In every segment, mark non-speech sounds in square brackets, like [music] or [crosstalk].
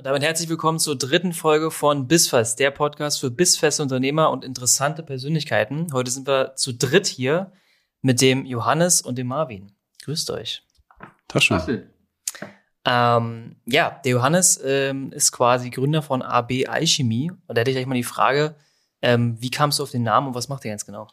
Und damit herzlich willkommen zur dritten Folge von Bissfest, der Podcast für bissfeste Unternehmer und interessante Persönlichkeiten. Heute sind wir zu dritt hier mit dem Johannes und dem Marvin. Grüßt euch. Taschen. Ähm, ja, der Johannes ähm, ist quasi Gründer von AB Alchemie. Und da hätte ich gleich mal die Frage, ähm, wie kamst du auf den Namen und was macht ihr ganz genau?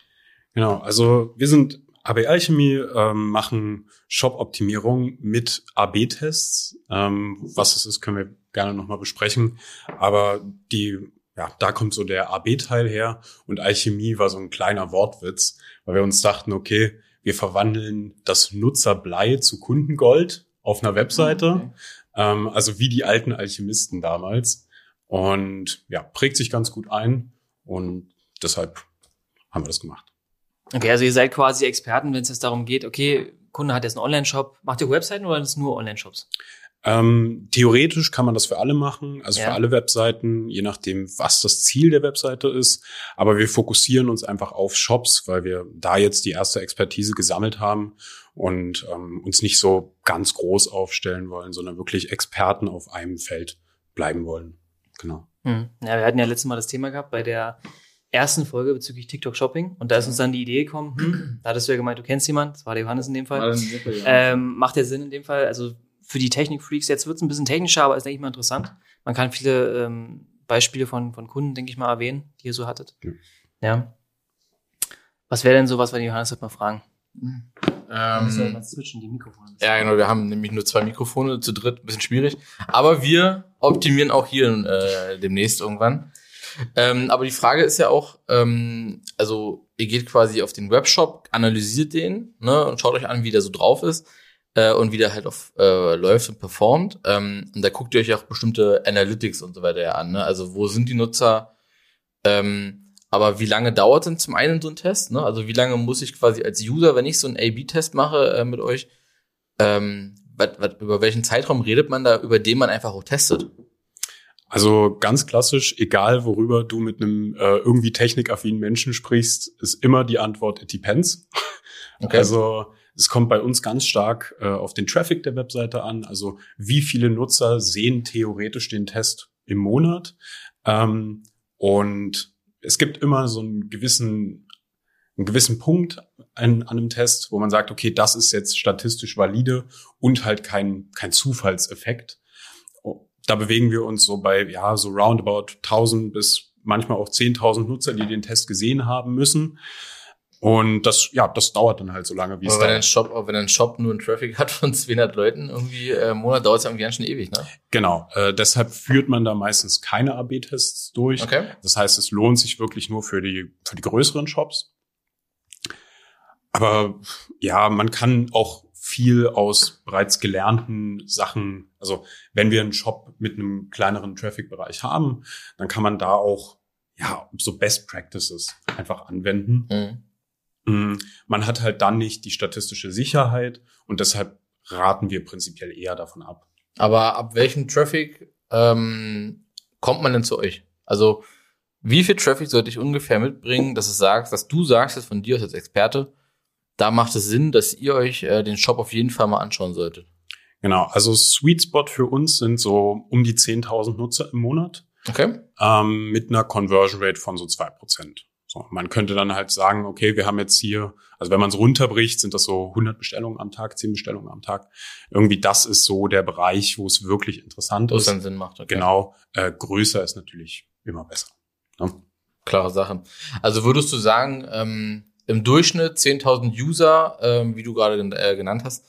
Genau, also wir sind AB Alchemie, ähm, machen Shop-Optimierung mit AB-Tests. Ähm, was es ist, können wir gerne nochmal besprechen. Aber die, ja, da kommt so der AB-Teil her und Alchemie war so ein kleiner Wortwitz, weil wir uns dachten, okay, wir verwandeln das Nutzerblei zu Kundengold auf einer Webseite. Okay. Ähm, also wie die alten Alchemisten damals. Und ja, prägt sich ganz gut ein und deshalb haben wir das gemacht. Okay, also ihr seid quasi Experten, wenn es jetzt darum geht, okay, Kunde hat jetzt einen Online-Shop. Macht ihr Webseiten oder ist es nur Online-Shops? Ähm, theoretisch kann man das für alle machen, also ja. für alle Webseiten, je nachdem, was das Ziel der Webseite ist. Aber wir fokussieren uns einfach auf Shops, weil wir da jetzt die erste Expertise gesammelt haben und ähm, uns nicht so ganz groß aufstellen wollen, sondern wirklich Experten auf einem Feld bleiben wollen. Genau. Hm. Ja, wir hatten ja letztes Mal das Thema gehabt bei der ersten Folge bezüglich TikTok Shopping und da ist uns dann die Idee gekommen, hm, da hattest du ja gemeint, du kennst jemanden, das war der Johannes in dem Fall. Ähm, macht ja Sinn in dem Fall, also für die Technik-Freaks, jetzt wird es ein bisschen technischer, aber ist, denke ich mal, interessant. Man kann viele ähm, Beispiele von, von Kunden, denke ich mal, erwähnen, die ihr so hattet. Ja. ja. Was wäre denn so was, wenn Johannes halt mal fragen? Ähm, mal switchen, die Mikrofone. Ja, genau, wir haben nämlich nur zwei Mikrofone, zu dritt, ein bisschen schwierig. Aber wir optimieren auch hier äh, demnächst irgendwann. Ähm, aber die Frage ist ja auch, ähm, also ihr geht quasi auf den Webshop, analysiert den ne, und schaut euch an, wie der so drauf ist äh, und wie der halt auf äh, läuft und performt. Ähm, und da guckt ihr euch auch bestimmte Analytics und so weiter ja an. Ne? Also wo sind die Nutzer? Ähm, aber wie lange dauert denn zum einen so ein Test? Ne? Also wie lange muss ich quasi als User, wenn ich so einen A-B-Test mache äh, mit euch, ähm, wat, wat, über welchen Zeitraum redet man da, über den man einfach auch testet? Also ganz klassisch, egal worüber du mit einem äh, irgendwie technikaffinen Menschen sprichst, ist immer die Antwort, it depends. Okay. Also es kommt bei uns ganz stark äh, auf den Traffic der Webseite an. Also wie viele Nutzer sehen theoretisch den Test im Monat. Ähm, und es gibt immer so einen gewissen, einen gewissen Punkt an, an einem Test, wo man sagt, okay, das ist jetzt statistisch valide und halt kein, kein Zufallseffekt da bewegen wir uns so bei, ja, so roundabout 1000 bis manchmal auch 10.000 Nutzer, die den Test gesehen haben müssen. Und das, ja, das dauert dann halt so lange, wie aber es wenn dauert. Ein Shop, wenn ein Shop nur einen Traffic hat von 200 Leuten irgendwie äh, im Monat, dauert es irgendwie ganz schön ewig, ne? Genau. Äh, deshalb führt man da meistens keine AB-Tests durch. Okay. Das heißt, es lohnt sich wirklich nur für die, für die größeren Shops. Aber ja, man kann auch viel aus bereits gelernten Sachen, also wenn wir einen Shop mit einem kleineren Traffic-Bereich haben, dann kann man da auch ja so Best Practices einfach anwenden. Mhm. Mm, man hat halt dann nicht die statistische Sicherheit und deshalb raten wir prinzipiell eher davon ab. Aber ab welchem Traffic ähm, kommt man denn zu euch? Also wie viel Traffic sollte ich ungefähr mitbringen, dass es sagst, dass du sagst jetzt von dir als Experte, da macht es Sinn, dass ihr euch äh, den Shop auf jeden Fall mal anschauen solltet. Genau, also Sweet Spot für uns sind so um die 10.000 Nutzer im Monat. Okay. Ähm, mit einer Conversion Rate von so zwei Prozent. So, man könnte dann halt sagen, okay, wir haben jetzt hier, also wenn man es runterbricht, sind das so 100 Bestellungen am Tag, 10 Bestellungen am Tag. Irgendwie das ist so der Bereich, wo es wirklich interessant wo ist. Wo es dann Sinn macht. Okay. Genau, äh, größer ist natürlich immer besser. Ne? Klare Sache. Also würdest du sagen, ähm, im Durchschnitt 10.000 User, ähm, wie du gerade äh, genannt hast.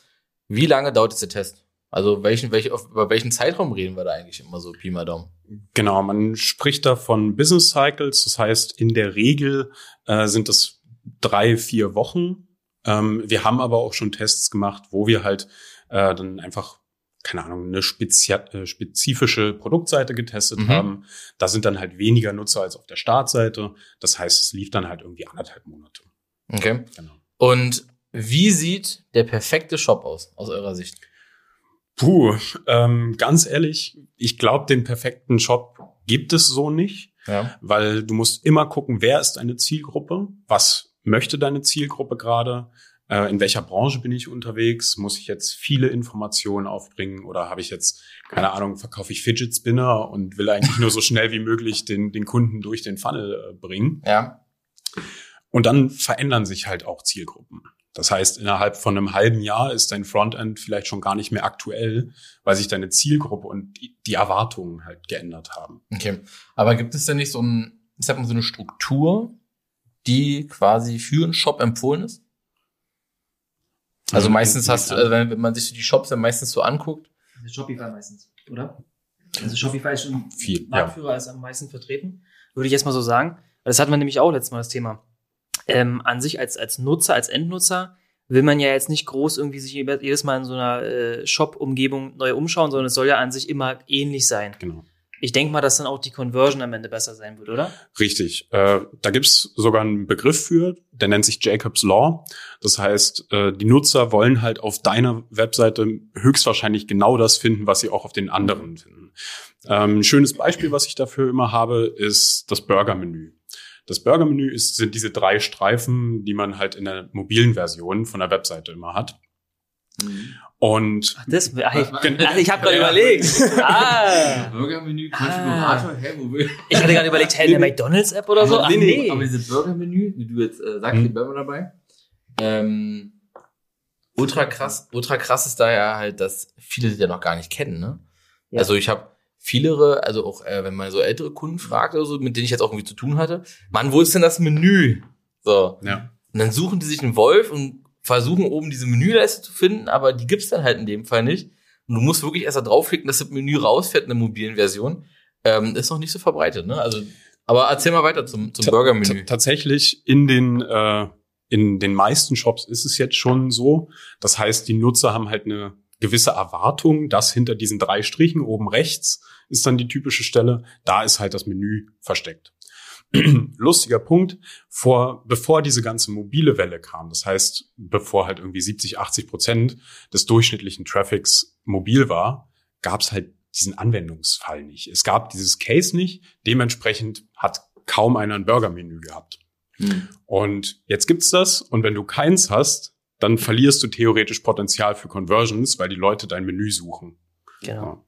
Wie lange dauert jetzt der Test? Also welchen, welche, über welchen Zeitraum reden wir da eigentlich immer so, Pi mal Daumen? Genau, man spricht da von Business Cycles. Das heißt, in der Regel äh, sind das drei, vier Wochen. Ähm, wir haben aber auch schon Tests gemacht, wo wir halt äh, dann einfach keine Ahnung, eine äh, spezifische Produktseite getestet mhm. haben. Da sind dann halt weniger Nutzer als auf der Startseite. Das heißt, es lief dann halt irgendwie anderthalb Monate. Okay. Genau. Und wie sieht der perfekte Shop aus, aus eurer Sicht? Puh, ähm, ganz ehrlich, ich glaube, den perfekten Shop gibt es so nicht, ja. weil du musst immer gucken, wer ist deine Zielgruppe, was möchte deine Zielgruppe gerade, äh, in welcher Branche bin ich unterwegs, muss ich jetzt viele Informationen aufbringen oder habe ich jetzt, keine Ahnung, verkaufe ich Fidget Spinner und will eigentlich nur so schnell wie möglich den, den Kunden durch den Funnel äh, bringen. Ja. Und dann verändern sich halt auch Zielgruppen. Das heißt, innerhalb von einem halben Jahr ist dein Frontend vielleicht schon gar nicht mehr aktuell, weil sich deine Zielgruppe und die Erwartungen halt geändert haben. Okay. Aber gibt es denn nicht so ein, ich sag mal, so eine Struktur, die quasi für einen Shop empfohlen ist? Also meistens hast du, also wenn, man sich die Shops dann meistens so anguckt. Shopify meistens, oder? Also Shopify ist schon viel Marktführer ja. ist am meisten vertreten, würde ich erstmal so sagen. Das hatten wir nämlich auch letztes Mal das Thema. Ähm, an sich als, als Nutzer, als Endnutzer will man ja jetzt nicht groß irgendwie sich jedes Mal in so einer äh, Shop-Umgebung neu umschauen, sondern es soll ja an sich immer ähnlich sein. Genau. Ich denke mal, dass dann auch die Conversion am Ende besser sein wird, oder? Richtig. Äh, da gibt's sogar einen Begriff für, der nennt sich Jacobs Law. Das heißt, äh, die Nutzer wollen halt auf deiner Webseite höchstwahrscheinlich genau das finden, was sie auch auf den anderen finden. Ähm, ein schönes Beispiel, was ich dafür immer habe, ist das Burger-Menü. Das Burger-Menü sind diese drei Streifen, die man halt in der mobilen Version von der Webseite immer hat. Mhm. Und ach, das, [laughs] ach, ich, ach, ich habe gerade überlegt. [laughs] Ah. Burgermenü, Konfigurator, ah. hä, wo will? Ich hatte gerade überlegt, hey, eine McDonalds-App oder so? Ach, nee, nee. Aber diese Burgermenü, wie du jetzt äh, sagst, hm. die Burger dabei. Ähm, ultra krass, ultra krass ist da ja halt, dass viele das ja noch gar nicht kennen, ne? Ja. Also ich habe viele, also auch äh, wenn man so ältere Kunden fragt oder so, mit denen ich jetzt auch irgendwie zu tun hatte, Mann, wo ist denn das Menü? So. Ja. Und dann suchen die sich einen Wolf und versuchen oben diese Menüleiste zu finden, aber die gibt's dann halt in dem Fall nicht. Und du musst wirklich erst da draufklicken, dass das Menü rausfährt in der mobilen Version. Ähm, ist noch nicht so verbreitet, ne? Also, aber erzähl mal weiter zum, zum Burger-Menü. Tatsächlich in den äh, in den meisten Shops ist es jetzt schon so. Das heißt, die Nutzer haben halt eine gewisse Erwartung, dass hinter diesen drei Strichen oben rechts ist dann die typische Stelle, da ist halt das Menü versteckt. [clears throat] lustiger Punkt, vor, bevor diese ganze mobile Welle kam, das heißt, bevor halt irgendwie 70, 80 Prozent des durchschnittlichen Traffics mobil war, gab es halt diesen Anwendungsfall nicht. Es gab dieses Case nicht, dementsprechend hat kaum einer ein Burger-Menü gehabt. Hm. Und jetzt gibt's das und wenn du keins hast, dann verlierst du theoretisch Potenzial für Conversions, weil die Leute dein Menü suchen. Genau. Ja.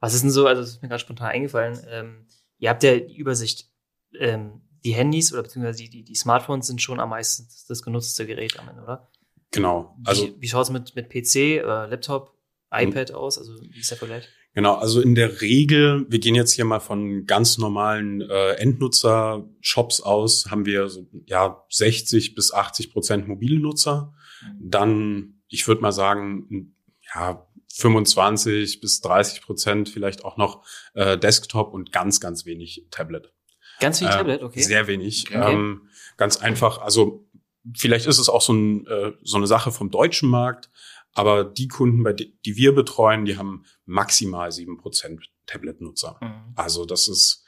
Was ist denn so, also das ist mir gerade spontan eingefallen, ähm, ihr habt ja die Übersicht ähm, die Handys oder beziehungsweise die, die, die Smartphones sind schon am meisten das genutzte Gerät am Ende, oder? Genau. Also wie, wie schaut es mit, mit PC, äh, Laptop, iPad mhm. aus? Also wie ist der Vergleich? Genau, also in der Regel, wir gehen jetzt hier mal von ganz normalen äh, Endnutzer-Shops aus, haben wir so, ja 60 bis 80 Prozent mobile Nutzer. Dann, ich würde mal sagen, ja 25 bis 30 Prozent vielleicht auch noch äh, Desktop und ganz, ganz wenig Tablet. Ganz wenig äh, Tablet, okay. Sehr wenig. Okay. Ähm, ganz einfach, also vielleicht ist es auch so, ein, äh, so eine Sache vom deutschen Markt, aber die Kunden, bei die, die wir betreuen, die haben maximal sieben Prozent Tablet-Nutzer. Mhm. Also das ist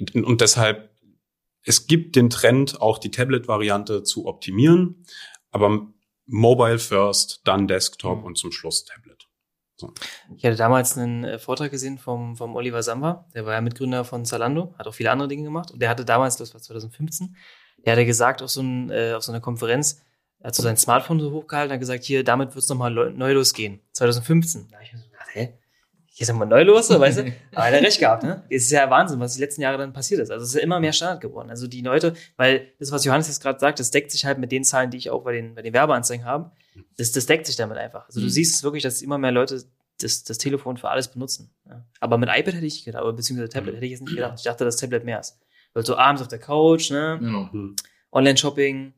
und, und deshalb, es gibt den Trend, auch die Tablet-Variante zu optimieren, aber Mobile first, dann Desktop mhm. und zum Schluss Tablet. So. Ich hatte damals einen äh, Vortrag gesehen vom, vom Oliver Samba, der war ja Mitgründer von Zalando, hat auch viele andere Dinge gemacht und der hatte damals, das war 2015, der hatte gesagt auf so, ein, äh, auf so einer Konferenz, er hat so sein Smartphone so hochgehalten, hat gesagt, hier, damit wird es nochmal neu losgehen. 2015. Da habe ich mir so gedacht, hä? Hier ist nochmal neu los, so, weißt du? [laughs] Aber er hat recht gehabt, ne? Es ist ja Wahnsinn, was die letzten Jahre dann passiert ist. Also es ist ja immer mehr Standard geworden. Also die Leute, weil das, was Johannes jetzt gerade sagt, das deckt sich halt mit den Zahlen, die ich auch bei den, bei den Werbeanzeigen habe das, das deckt sich damit einfach. Also mhm. du siehst es wirklich, dass immer mehr Leute das, das Telefon für alles benutzen. Ja. Aber mit iPad hätte ich gedacht, aber beziehungsweise Tablet hätte ich jetzt nicht gedacht. Ich dachte, das Tablet mehr ist. Weil so abends auf der Couch, ne? Genau. Mhm. Online-Shopping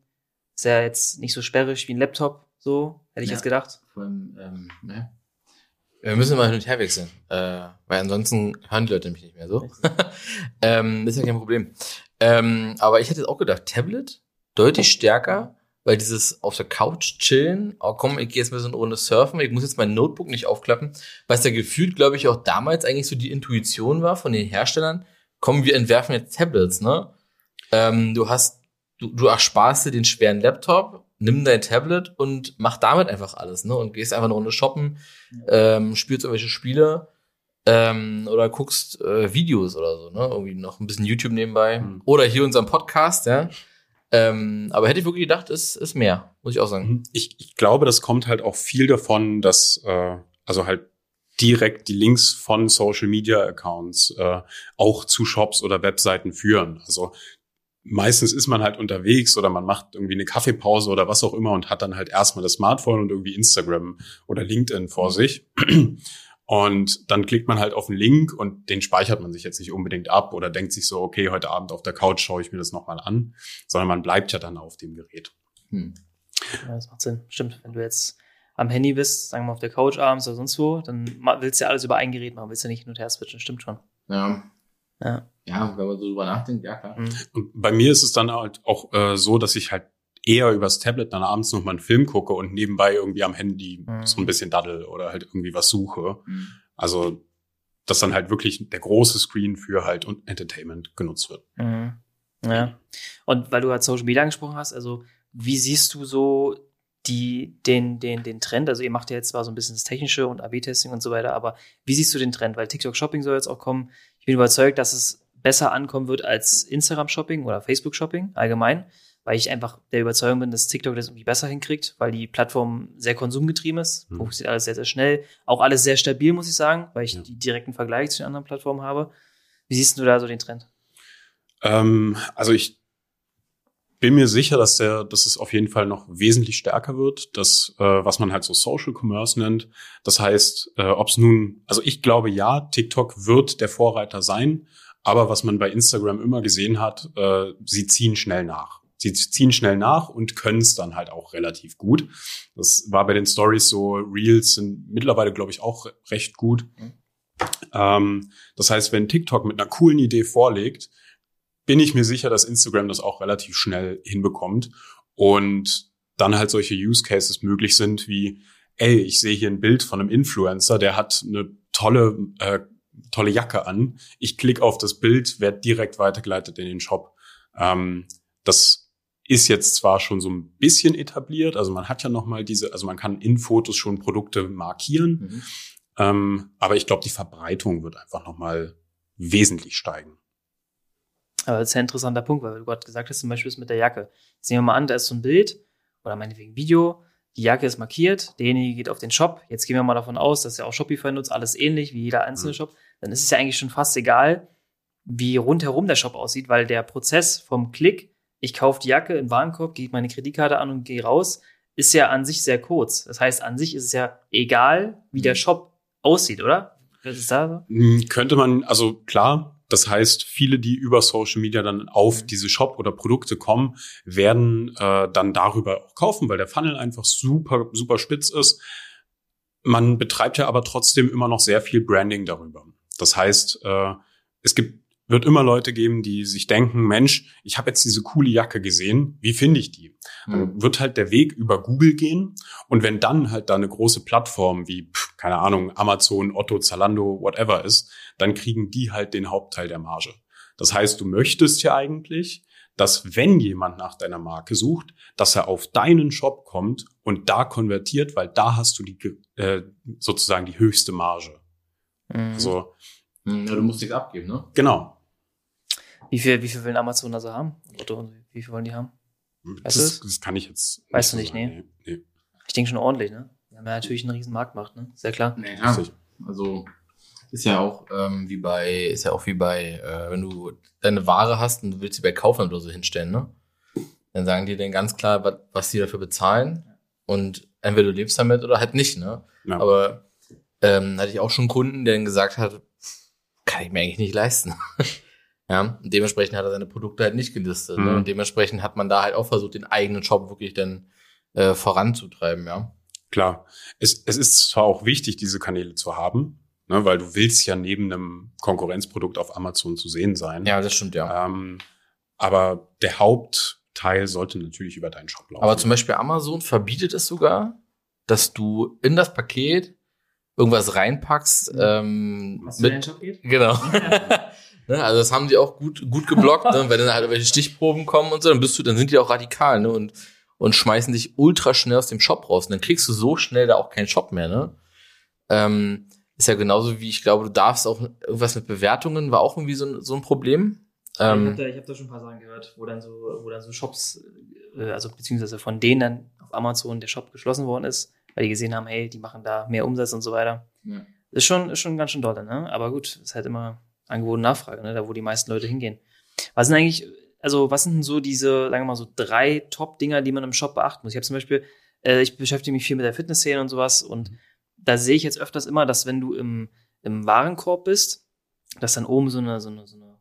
ist ja jetzt nicht so sperrig wie ein Laptop, so, hätte ich ja. jetzt gedacht. Vor allem, ähm, ne? Wir müssen mal hin und her wechseln, äh, weil ansonsten hören die Leute mich nicht mehr so. [laughs] ähm, ist ja kein Problem. Ähm, aber ich hätte auch gedacht, Tablet deutlich stärker weil dieses auf der Couch chillen, oh komm, ich gehe jetzt mal so eine Runde surfen, ich muss jetzt mein Notebook nicht aufklappen, was ja gefühlt, glaube ich, auch damals eigentlich so die Intuition war von den Herstellern, komm, wir entwerfen jetzt Tablets, ne? Ähm, du hast, du, du ersparst dir den schweren Laptop, nimm dein Tablet und mach damit einfach alles, ne? Und gehst einfach eine Runde shoppen, ähm, spielst irgendwelche Spiele ähm, oder guckst äh, Videos oder so, ne? Irgendwie noch ein bisschen YouTube nebenbei. Mhm. Oder hier unseren Podcast, ja. Ähm, aber hätte ich wirklich gedacht, ist, ist mehr, muss ich auch sagen. Mhm. Ich, ich glaube, das kommt halt auch viel davon, dass, äh, also halt direkt die Links von Social Media Accounts äh, auch zu Shops oder Webseiten führen. Also meistens ist man halt unterwegs oder man macht irgendwie eine Kaffeepause oder was auch immer und hat dann halt erstmal das Smartphone und irgendwie Instagram oder LinkedIn vor mhm. sich. Und dann klickt man halt auf einen Link und den speichert man sich jetzt nicht unbedingt ab oder denkt sich so, okay, heute Abend auf der Couch schaue ich mir das nochmal an, sondern man bleibt ja dann auf dem Gerät. Hm. Ja, das macht Sinn. Stimmt, wenn du jetzt am Handy bist, sagen wir mal auf der Couch abends oder sonst wo, dann willst du ja alles über ein Gerät machen, willst du ja nicht hin und her switchen, stimmt schon. Ja. Ja. Ja, wenn man so drüber nachdenkt, ja klar. Mhm. Und bei mir ist es dann halt auch äh, so, dass ich halt eher übers Tablet dann abends noch mal einen Film gucke und nebenbei irgendwie am Handy mhm. so ein bisschen daddel oder halt irgendwie was suche. Mhm. Also, dass dann halt wirklich der große Screen für halt Entertainment genutzt wird. Mhm. Ja. Und weil du halt Social Media angesprochen hast, also wie siehst du so die, den, den, den Trend? Also ihr macht ja jetzt zwar so ein bisschen das Technische und AB-Testing und so weiter, aber wie siehst du den Trend? Weil TikTok Shopping soll jetzt auch kommen. Ich bin überzeugt, dass es besser ankommen wird als Instagram Shopping oder Facebook Shopping allgemein weil ich einfach der Überzeugung bin, dass TikTok das irgendwie besser hinkriegt, weil die Plattform sehr konsumgetrieben ist, mhm. funktioniert alles sehr, sehr schnell, auch alles sehr stabil, muss ich sagen, weil ich ja. die direkten Vergleich zu den anderen Plattformen habe. Wie siehst du da so den Trend? Ähm, also ich bin mir sicher, dass der, dass es auf jeden Fall noch wesentlich stärker wird, das, äh, was man halt so Social Commerce nennt. Das heißt, äh, ob es nun, also ich glaube ja, TikTok wird der Vorreiter sein, aber was man bei Instagram immer gesehen hat, äh, sie ziehen schnell nach sie ziehen schnell nach und können es dann halt auch relativ gut. Das war bei den Stories so, Reels sind mittlerweile, glaube ich, auch recht gut. Mhm. Ähm, das heißt, wenn TikTok mit einer coolen Idee vorlegt, bin ich mir sicher, dass Instagram das auch relativ schnell hinbekommt und dann halt solche Use Cases möglich sind wie, ey, ich sehe hier ein Bild von einem Influencer, der hat eine tolle, äh, tolle Jacke an. Ich klicke auf das Bild, werde direkt weitergeleitet in den Shop. Ähm, das ist jetzt zwar schon so ein bisschen etabliert, also man hat ja noch mal diese, also man kann in Fotos schon Produkte markieren, mhm. ähm, aber ich glaube, die Verbreitung wird einfach noch mal wesentlich steigen. Aber das ist ja ein interessanter Punkt, weil du gerade gesagt hast, zum Beispiel ist mit der Jacke. Jetzt nehmen wir mal an, da ist so ein Bild oder meinetwegen Video, die Jacke ist markiert, derjenige geht auf den Shop. Jetzt gehen wir mal davon aus, dass er auch Shopify nutzt, alles ähnlich wie jeder einzelne mhm. Shop. Dann ist es ja eigentlich schon fast egal, wie rundherum der Shop aussieht, weil der Prozess vom Klick ich kaufe die Jacke in Warenkorb, gehe meine Kreditkarte an und gehe raus, ist ja an sich sehr kurz. Das heißt, an sich ist es ja egal, wie der mhm. Shop aussieht, oder? Was ist da so? Hm, könnte man, also klar, das heißt, viele, die über Social Media dann auf mhm. diese Shop oder Produkte kommen, werden äh, dann darüber auch kaufen, weil der Funnel einfach super, super spitz ist. Man betreibt ja aber trotzdem immer noch sehr viel Branding darüber. Das heißt, äh, es gibt wird immer Leute geben, die sich denken, Mensch, ich habe jetzt diese coole Jacke gesehen, wie finde ich die? Dann mhm. wird halt der Weg über Google gehen und wenn dann halt da eine große Plattform wie, pff, keine Ahnung, Amazon, Otto, Zalando, whatever ist, dann kriegen die halt den Hauptteil der Marge. Das heißt, du möchtest ja eigentlich, dass wenn jemand nach deiner Marke sucht, dass er auf deinen Shop kommt und da konvertiert, weil da hast du die äh, sozusagen die höchste Marge. Mhm. Also ja, du musst nichts abgeben, ne? Genau. Wie viel, wie viel will Amazon also haben? Otto, wie viel wollen die haben? Weißt das, das kann ich jetzt. Weißt du nicht, nee. nee. nee. Ich denke schon ordentlich, ne? Wir haben ja natürlich einen riesen Marktmacht, ne? Sehr klar. Nee, ja. Also ist ja auch ähm, wie bei, ist ja auch wie bei, äh, wenn du deine Ware hast und du willst sie bei Kaufland oder so hinstellen, ne? Dann sagen die dann ganz klar, was, was die dafür bezahlen. Und entweder du lebst damit oder halt nicht, ne? Ja. Aber ähm, hatte ich auch schon einen Kunden, der dann gesagt hat, kann ich mir eigentlich nicht leisten. [laughs] Ja, und dementsprechend hat er seine Produkte halt nicht gelistet. Ne? Mhm. Ne? Und dementsprechend hat man da halt auch versucht, den eigenen Shop wirklich dann äh, voranzutreiben, ja. Klar. Es, es ist zwar auch wichtig, diese Kanäle zu haben, ne, weil du willst ja neben einem Konkurrenzprodukt auf Amazon zu sehen sein. Ja, das stimmt, ja. Ähm, aber der Hauptteil sollte natürlich über deinen Shop laufen. Aber zum Beispiel Amazon verbietet es sogar, dass du in das Paket irgendwas reinpackst. Ähm, Was mit, Shop geht? Genau. [laughs] Ne? Also das haben die auch gut, gut geblockt, ne? wenn dann halt welche Stichproben kommen und so, dann bist du, dann sind die auch radikal, ne? Und, und schmeißen dich ultra schnell aus dem Shop raus. Und dann kriegst du so schnell da auch keinen Shop mehr, ne? Ähm, ist ja genauso wie ich glaube, du darfst auch irgendwas mit Bewertungen, war auch irgendwie so ein, so ein Problem. Ähm, ich habe da, hab da schon ein paar Sachen gehört, wo dann so, wo dann so Shops, äh, also beziehungsweise von denen dann auf Amazon der Shop geschlossen worden ist, weil die gesehen haben, hey, die machen da mehr Umsatz und so weiter. Ja. Ist schon, ist schon ganz schön doll, ne? Aber gut, ist halt immer Angebot und Nachfrage, ne? Da wo die meisten Leute hingehen. Was sind eigentlich, also was sind denn so diese, sagen wir mal so drei Top-Dinger, die man im Shop beachten muss? Ich habe zum Beispiel, äh, ich beschäftige mich viel mit der Fitnessszene und sowas und mhm. da sehe ich jetzt öfters immer, dass wenn du im, im Warenkorb bist, dass dann oben so eine, so eine, so eine,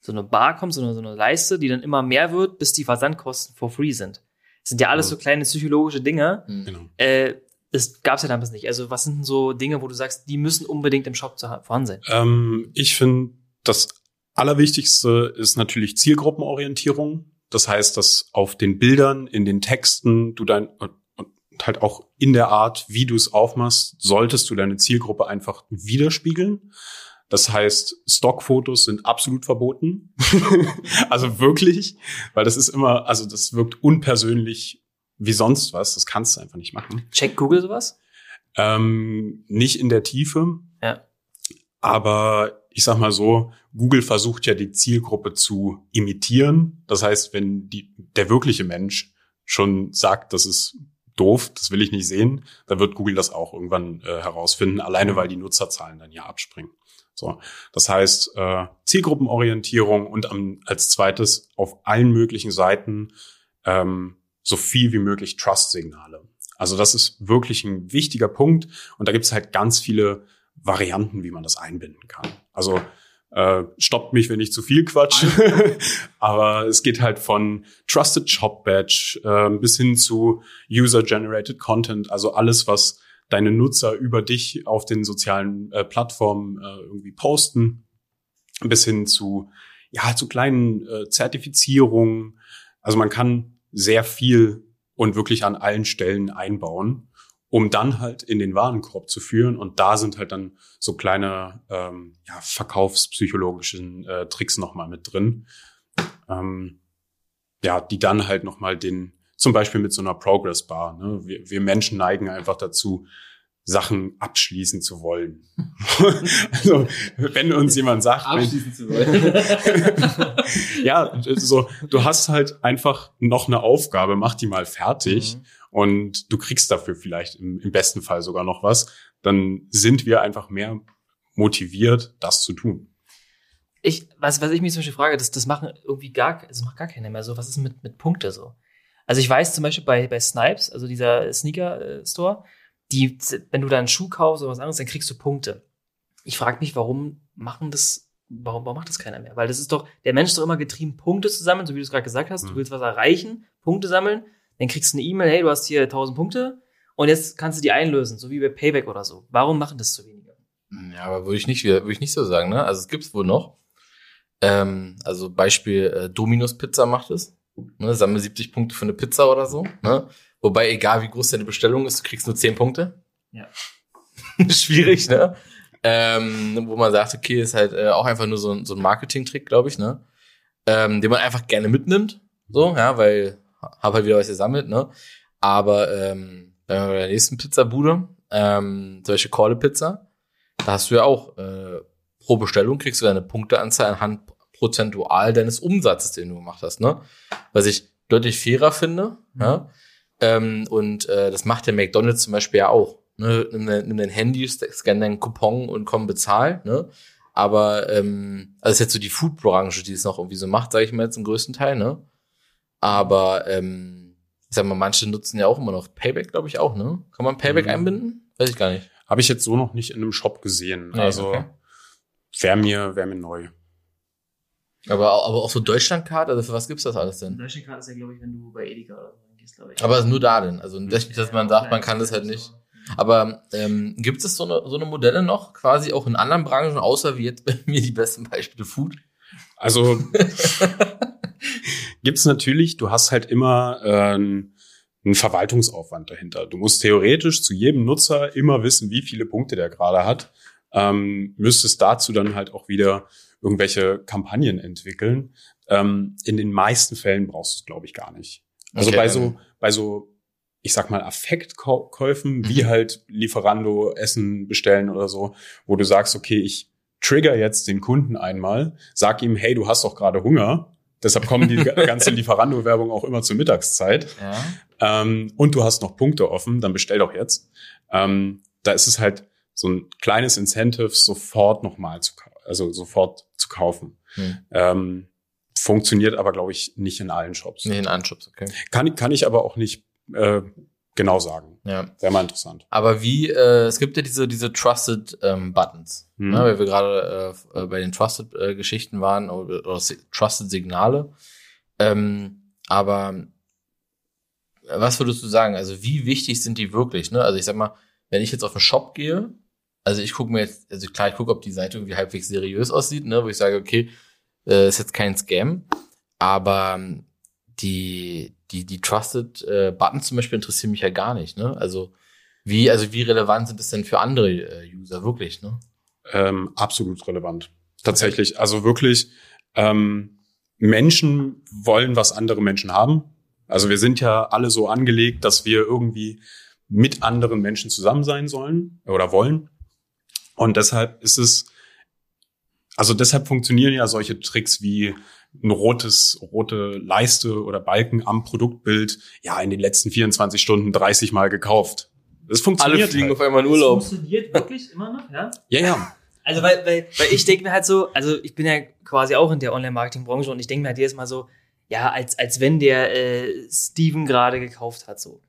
so eine Bar kommt, so eine, so eine Leiste, die dann immer mehr wird, bis die Versandkosten for free sind. Das sind ja alles so kleine psychologische Dinge. Mhm. Genau. Äh, das gab es ja damals nicht. Also was sind denn so Dinge, wo du sagst, die müssen unbedingt im Shop zu, vorhanden sein? Ähm, ich finde, das Allerwichtigste ist natürlich Zielgruppenorientierung. Das heißt, dass auf den Bildern, in den Texten, du dein und halt auch in der Art, wie du es aufmachst, solltest du deine Zielgruppe einfach widerspiegeln. Das heißt, Stockfotos sind absolut verboten. [laughs] also wirklich, weil das ist immer, also das wirkt unpersönlich wie sonst was. Das kannst du einfach nicht machen. Check Google sowas? Ähm, nicht in der Tiefe. Ja. Aber ich sag mal so, Google versucht ja die Zielgruppe zu imitieren. Das heißt, wenn die, der wirkliche Mensch schon sagt, das ist doof, das will ich nicht sehen, dann wird Google das auch irgendwann äh, herausfinden, alleine weil die Nutzerzahlen dann ja abspringen. So, das heißt äh, Zielgruppenorientierung und am, als zweites auf allen möglichen Seiten ähm, so viel wie möglich Trust-Signale. Also das ist wirklich ein wichtiger Punkt und da gibt es halt ganz viele Varianten, wie man das einbinden kann. Also äh, stoppt mich, wenn ich zu viel quatsch. [laughs] Aber es geht halt von Trusted Shop Badge äh, bis hin zu User-Generated Content, also alles, was deine Nutzer über dich auf den sozialen äh, Plattformen äh, irgendwie posten, bis hin zu ja zu kleinen äh, Zertifizierungen. Also man kann sehr viel und wirklich an allen Stellen einbauen, um dann halt in den Warenkorb zu führen. Und da sind halt dann so kleine ähm, ja, verkaufspsychologischen äh, Tricks nochmal mit drin. Ähm, ja, die dann halt nochmal den, zum Beispiel mit so einer Progress Bar. Ne? Wir, wir Menschen neigen einfach dazu, Sachen abschließen zu wollen. [laughs] also, wenn uns jemand sagt, abschließen zu wollen. [laughs] ja, so, du hast halt einfach noch eine Aufgabe, mach die mal fertig mhm. und du kriegst dafür vielleicht im, im, besten Fall sogar noch was, dann sind wir einfach mehr motiviert, das zu tun. Ich, was, was ich mich zum Beispiel frage, das, das machen irgendwie gar, das macht gar keiner mehr so. Was ist mit, mit Punkte so? Also ich weiß zum Beispiel bei, bei Snipes, also dieser Sneaker-Store, die, wenn du da einen Schuh kaufst oder was anderes, dann kriegst du Punkte. Ich frage mich, warum machen das, warum, warum macht das keiner mehr? Weil das ist doch, der Mensch ist doch immer getrieben, Punkte zu sammeln, so wie du es gerade gesagt hast. Mhm. Du willst was erreichen, Punkte sammeln, dann kriegst du eine E-Mail, hey, du hast hier 1000 Punkte und jetzt kannst du die einlösen, so wie bei Payback oder so. Warum machen das zu wenige? Ja, aber würde ich nicht, würde ich nicht so sagen, ne? Also es gibt's wohl noch. Ähm, also Beispiel äh, Dominus Pizza macht es. Ne? Sammle 70 Punkte für eine Pizza oder so. Ne? Wobei, egal wie groß deine Bestellung ist, du kriegst nur 10 Punkte. Ja. [laughs] Schwierig, ne? Ähm, wo man sagt, okay, ist halt äh, auch einfach nur so, ein so ein Marketing-Trick, glaube ich, ne? Ähm, den man einfach gerne mitnimmt, so, ja, weil hab halt wieder was gesammelt, ne? Aber ähm, bei der nächsten Pizzabude, ähm, zum Beispiel Corle Pizza, da hast du ja auch äh, pro Bestellung kriegst du eine Punkteanzahl anhand prozentual deines Umsatzes, den du gemacht hast, ne? Was ich deutlich fairer finde, mhm. ja? Ähm, und äh, das macht der McDonalds zum Beispiel ja auch. Ne? Nimm, nimm dein Handy, scan deinen Coupon und komm bezahl. Ne? Aber ähm, also ist jetzt so die Food-Branche, die es noch irgendwie so macht, sage ich mal jetzt im größten Teil. Ne? Aber ähm, ich sag mal, manche nutzen ja auch immer noch Payback, glaube ich auch. Ne? Kann man Payback mhm. einbinden? Weiß ich gar nicht. Habe ich jetzt so noch nicht in einem Shop gesehen. Nee, also okay. wäre mir, wär mir neu. Aber, aber auch so Deutschlandcard, also für was gibt's das alles denn? Deutschlandcard ist ja, glaube ich, wenn du bei Edeka oder so gehst, glaube ich. Aber nur da denn. Also nicht, dass man sagt, man kann das halt nicht. Aber ähm, gibt es so eine, so eine Modelle noch, quasi auch in anderen Branchen, außer wie jetzt bei [laughs] mir die besten Beispiele Food? Also [laughs] gibt's natürlich, du hast halt immer äh, einen Verwaltungsaufwand dahinter. Du musst theoretisch zu jedem Nutzer immer wissen, wie viele Punkte der gerade hat. Ähm, müsstest dazu dann halt auch wieder irgendwelche Kampagnen entwickeln. Ähm, in den meisten Fällen brauchst du es, glaube ich, gar nicht. Also okay. bei so, bei so, ich sag mal, Affektkäufen, mhm. wie halt Lieferando Essen bestellen oder so, wo du sagst, okay, ich trigger jetzt den Kunden einmal, sag ihm, hey, du hast doch gerade Hunger. Deshalb kommen die [laughs] ganze Lieferando-Werbung auch immer zur Mittagszeit. Ja. Ähm, und du hast noch Punkte offen, dann bestell doch jetzt. Ähm, da ist es halt so ein kleines Incentive, sofort nochmal zu, also sofort zu kaufen. Hm. Ähm, funktioniert aber, glaube ich, nicht in allen Shops. Nicht in allen Shops, okay. Kann, kann ich aber auch nicht äh, genau sagen. Ja. Wäre mal interessant. Aber wie, äh, es gibt ja diese, diese Trusted ähm, Buttons, hm. ne, weil wir gerade äh, äh bei den Trusted-Geschichten äh, waren oder, oder Trusted-Signale. Ähm, aber was würdest du sagen? Also wie wichtig sind die wirklich? Ne? Also ich sag mal, wenn ich jetzt auf den Shop gehe, also ich gucke mir jetzt, also klar, ich gucke, ob die Seite irgendwie halbwegs seriös aussieht, ne, wo ich sage, okay, äh, ist jetzt kein Scam, aber ähm, die die die Trusted äh, Buttons zum Beispiel interessieren mich ja gar nicht, ne? Also wie also wie relevant sind das denn für andere äh, User wirklich, ne? Ähm, absolut relevant, tatsächlich. Also wirklich ähm, Menschen wollen, was andere Menschen haben. Also wir sind ja alle so angelegt, dass wir irgendwie mit anderen Menschen zusammen sein sollen oder wollen. Und deshalb ist es, also deshalb funktionieren ja solche Tricks wie ein rotes, rote Leiste oder Balken am Produktbild, ja, in den letzten 24 Stunden 30 Mal gekauft. Das funktioniert. Alle fliegen halt. auf einmal in Urlaub. Das funktioniert wirklich immer noch, ja? Ja, ja. Also, weil, weil, weil ich denke mir halt so, also ich bin ja quasi auch in der Online-Marketing-Branche und ich denke mir halt jedes Mal so, ja, als, als wenn der äh, Steven gerade gekauft hat, so.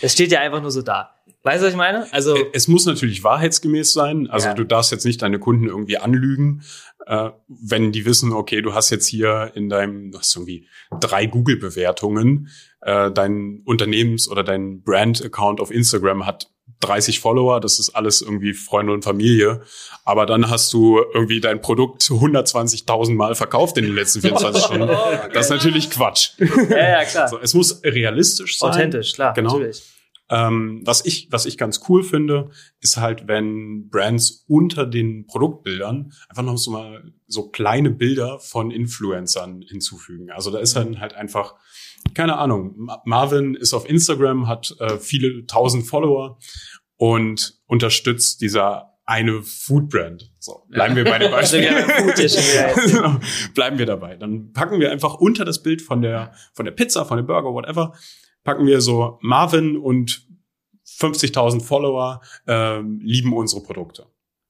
Das steht ja einfach nur so da. Weißt du, was ich meine? Also es muss natürlich wahrheitsgemäß sein. Also ja. du darfst jetzt nicht deine Kunden irgendwie anlügen, äh, wenn die wissen, okay, du hast jetzt hier in deinem, du hast irgendwie drei Google-Bewertungen, äh, dein Unternehmens- oder dein Brand-Account auf Instagram hat 30 Follower, das ist alles irgendwie Freunde und Familie. Aber dann hast du irgendwie dein Produkt 120.000 Mal verkauft in den letzten 24 [laughs] Stunden. Das ist natürlich Quatsch. Ja, ja, klar. So, es muss realistisch sein. Authentisch, klar, genau. natürlich. Ähm, was ich, was ich ganz cool finde, ist halt, wenn Brands unter den Produktbildern einfach noch so mal so kleine Bilder von Influencern hinzufügen. Also da ist dann halt einfach, keine Ahnung, Marvin ist auf Instagram, hat äh, viele tausend Follower und unterstützt dieser eine Food Brand. So, bleiben wir bei dem [laughs] Beispiel. [laughs] bleiben wir dabei. Dann packen wir einfach unter das Bild von der, von der Pizza, von dem Burger, whatever, packen wir so Marvin und 50.000 Follower ähm, lieben unsere Produkte.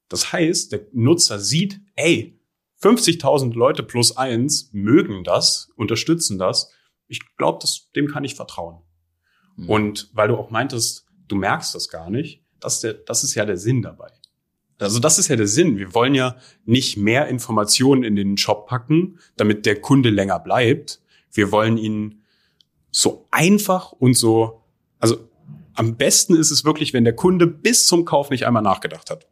Das heißt, der Nutzer sieht, ey, 50.000 Leute plus eins mögen das, unterstützen das. Ich glaube, dem kann ich vertrauen. Mhm. Und weil du auch meintest, du merkst das gar nicht, das ist, der, das ist ja der Sinn dabei. Also das ist ja der Sinn. Wir wollen ja nicht mehr Informationen in den Shop packen, damit der Kunde länger bleibt. Wir wollen ihn so einfach und so, also am besten ist es wirklich, wenn der Kunde bis zum Kauf nicht einmal nachgedacht hat.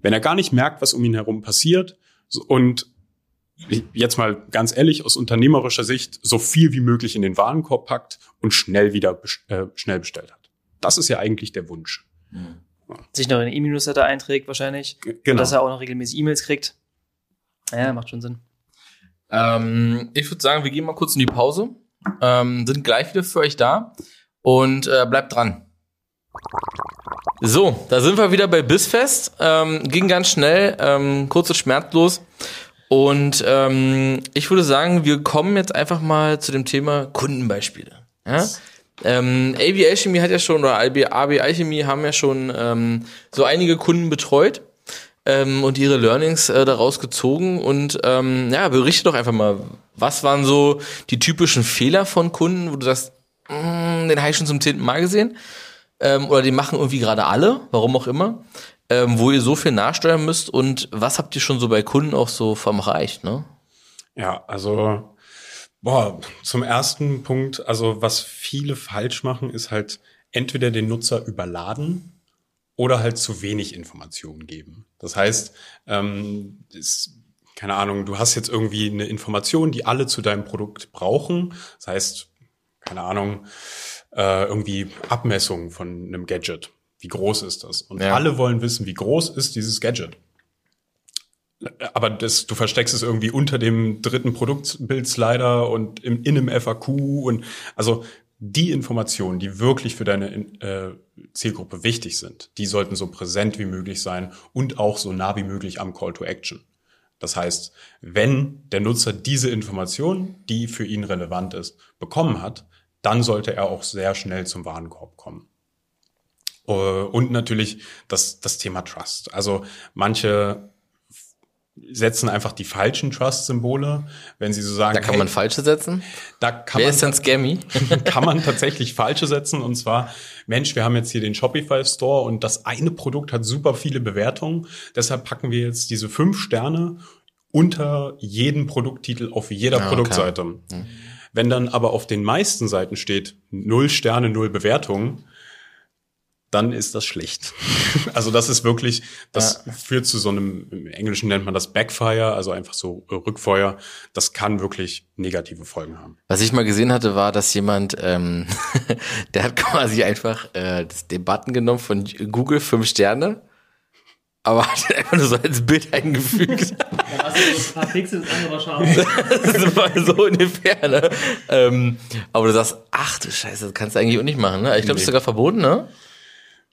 Wenn er gar nicht merkt, was um ihn herum passiert und jetzt mal ganz ehrlich aus unternehmerischer Sicht so viel wie möglich in den Warenkorb packt und schnell wieder äh, schnell bestellt hat. Das ist ja eigentlich der Wunsch. Mhm. Sich noch in E-Newsletter einträgt wahrscheinlich. G genau. Dass er auch noch regelmäßig E-Mails kriegt. Ja, macht schon Sinn. Ähm, ich würde sagen, wir gehen mal kurz in die Pause. Ähm, sind gleich wieder für euch da und äh, bleibt dran. So, da sind wir wieder bei Bissfest. Ähm, ging ganz schnell, ähm, kurz und schmerzlos. Und ähm, ich würde sagen, wir kommen jetzt einfach mal zu dem Thema Kundenbeispiele. Ja? Ähm, AB Alchemy hat ja schon, oder AB, AB Alchemy haben ja schon ähm, so einige Kunden betreut ähm, und ihre Learnings äh, daraus gezogen. Und ähm, ja, berichte doch einfach mal, was waren so die typischen Fehler von Kunden, wo du sagst, mm, den habe ich schon zum zehnten Mal gesehen. Ähm, oder die machen irgendwie gerade alle, warum auch immer. Ähm, wo ihr so viel nachsteuern müsst und was habt ihr schon so bei Kunden auch so vom Reich, ne? Ja, also boah, zum ersten Punkt, also was viele falsch machen, ist halt entweder den Nutzer überladen oder halt zu wenig Informationen geben. Das heißt, ähm, ist, keine Ahnung, du hast jetzt irgendwie eine Information, die alle zu deinem Produkt brauchen. Das heißt, keine Ahnung, äh, irgendwie Abmessungen von einem Gadget. Wie groß ist das? Und ja. alle wollen wissen, wie groß ist dieses Gadget. Aber das, du versteckst es irgendwie unter dem dritten Produktbild-Slider und im, in einem FAQ und also die Informationen, die wirklich für deine äh, Zielgruppe wichtig sind, die sollten so präsent wie möglich sein und auch so nah wie möglich am Call to Action. Das heißt, wenn der Nutzer diese Information, die für ihn relevant ist, bekommen hat, dann sollte er auch sehr schnell zum Warenkorb kommen. Äh, und natürlich das, das Thema Trust. Also manche setzen einfach die falschen Trust-Symbole, wenn sie so sagen. Da kann hey, man falsche setzen? Da kann Wer man, ist denn Scammy? [laughs] kann man tatsächlich falsche setzen und zwar, Mensch, wir haben jetzt hier den Shopify Store und das eine Produkt hat super viele Bewertungen, deshalb packen wir jetzt diese fünf Sterne unter jeden Produkttitel auf jeder ah, Produktseite. Okay. Hm. Wenn dann aber auf den meisten Seiten steht, null Sterne, null Bewertungen, dann ist das schlecht. [laughs] also das ist wirklich, das ja. führt zu so einem, im Englischen nennt man das Backfire, also einfach so Rückfeuer. Das kann wirklich negative Folgen haben. Was ich mal gesehen hatte, war, dass jemand, ähm, [laughs] der hat quasi einfach äh, das, den Button genommen von Google, fünf Sterne, aber hat einfach nur so als Bild eingefügt. Dann hast du so ein paar Pixel, das andere war scharf. [laughs] das war so ungefähr, ne? Ähm, aber du sagst, ach du Scheiße, das kannst du eigentlich auch nicht machen, ne? Ich glaube, nee. das ist sogar verboten, ne?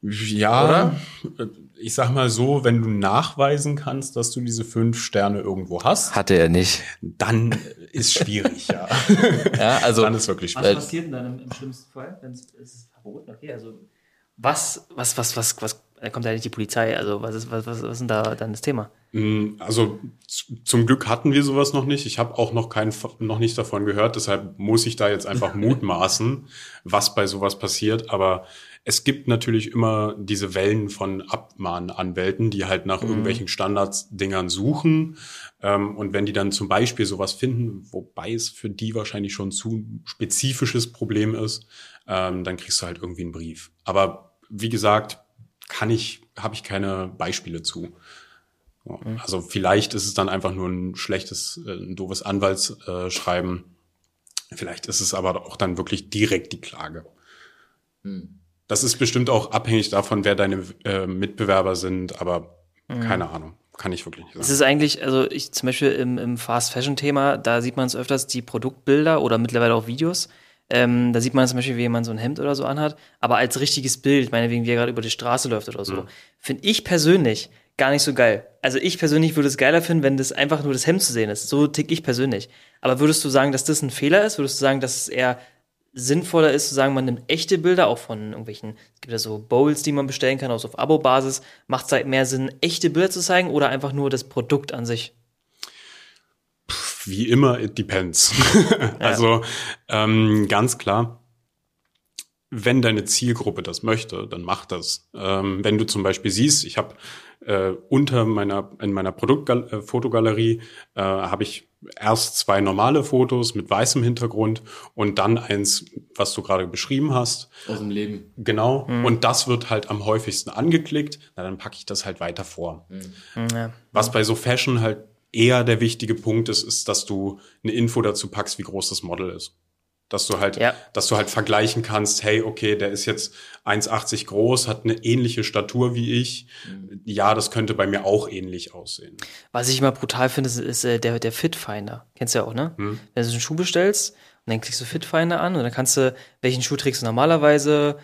Ja, Oder? ich sag mal so, wenn du nachweisen kannst, dass du diese fünf Sterne irgendwo hast. Hatte er nicht. Dann ist schwierig, ja. [laughs] ja, also. Dann ist wirklich schwierig. Was passiert denn dann im, im schlimmsten Fall? Wenn es ist verboten, okay, also was, was, was, was, was, da kommt ja nicht die Polizei, also was ist, was, was, was ist denn da dann das Thema? Mm, also zum Glück hatten wir sowas noch nicht. Ich habe auch noch kein, noch nicht davon gehört, deshalb muss ich da jetzt einfach [laughs] mutmaßen, was bei sowas passiert. Aber es gibt natürlich immer diese Wellen von Abmahnanwälten, die halt nach mhm. irgendwelchen Standardsdingern suchen. Ähm, und wenn die dann zum Beispiel sowas finden, wobei es für die wahrscheinlich schon zu spezifisches Problem ist, ähm, dann kriegst du halt irgendwie einen Brief. Aber wie gesagt, kann ich, habe ich keine Beispiele zu. Mhm. Also vielleicht ist es dann einfach nur ein schlechtes, äh, ein doofes Anwaltsschreiben. Vielleicht ist es aber auch dann wirklich direkt die Klage. Mhm. Das ist bestimmt auch abhängig davon, wer deine äh, Mitbewerber sind, aber mhm. keine Ahnung. Kann ich wirklich nicht sagen. Es ist eigentlich, also ich zum Beispiel im, im Fast-Fashion-Thema, da sieht man es öfters, die Produktbilder oder mittlerweile auch Videos. Ähm, da sieht man zum Beispiel, wie jemand so ein Hemd oder so anhat, aber als richtiges Bild, meinetwegen, wie er gerade über die Straße läuft oder so, mhm. finde ich persönlich gar nicht so geil. Also ich persönlich würde es geiler finden, wenn das einfach nur das Hemd zu sehen ist. So tick ich persönlich. Aber würdest du sagen, dass das ein Fehler ist? Würdest du sagen, dass es eher sinnvoller ist zu sagen, man nimmt echte Bilder, auch von irgendwelchen, es gibt ja so Bowls, die man bestellen kann, auch so auf Abo-Basis. Macht es halt mehr Sinn, echte Bilder zu zeigen oder einfach nur das Produkt an sich? Wie immer, it depends. [laughs] also ähm, ganz klar, wenn deine Zielgruppe das möchte, dann mach das. Ähm, wenn du zum Beispiel siehst, ich habe äh, unter meiner in meiner Produktfotogalerie äh, habe ich erst zwei normale Fotos mit weißem Hintergrund und dann eins, was du gerade beschrieben hast. Aus dem Leben. Genau. Mhm. Und das wird halt am häufigsten angeklickt. Na, dann packe ich das halt weiter vor. Mhm. Ja. Was bei so Fashion halt eher der wichtige Punkt ist, ist, dass du eine Info dazu packst, wie groß das Model ist. Dass du halt, ja. dass du halt vergleichen kannst, hey, okay, der ist jetzt 1,80 groß, hat eine ähnliche Statur wie ich. Mhm. Ja, das könnte bei mir auch ähnlich aussehen. Was ich immer brutal finde, ist, ist äh, der, der Fitfinder. Kennst du ja auch, ne? Hm. Wenn du so einen Schuh bestellst und dann klickst du Fitfinder an und dann kannst du, welchen Schuh trägst du normalerweise,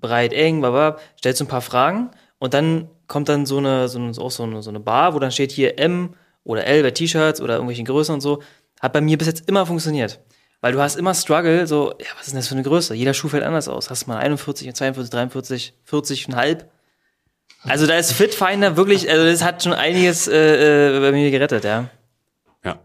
breit, eng, bla, stellst du ein paar Fragen und dann kommt dann so eine, so eine, auch so eine, so eine Bar, wo dann steht hier M oder L bei T-Shirts oder irgendwelchen Größen und so. Hat bei mir bis jetzt immer funktioniert. Weil du hast immer Struggle, so, ja, was ist denn das für eine Größe? Jeder Schuh fällt anders aus. Hast du mal 41, 42, 43, 40, halb. Also da ist Fitfinder wirklich, also das hat schon einiges äh, äh, bei mir gerettet, ja. Ja.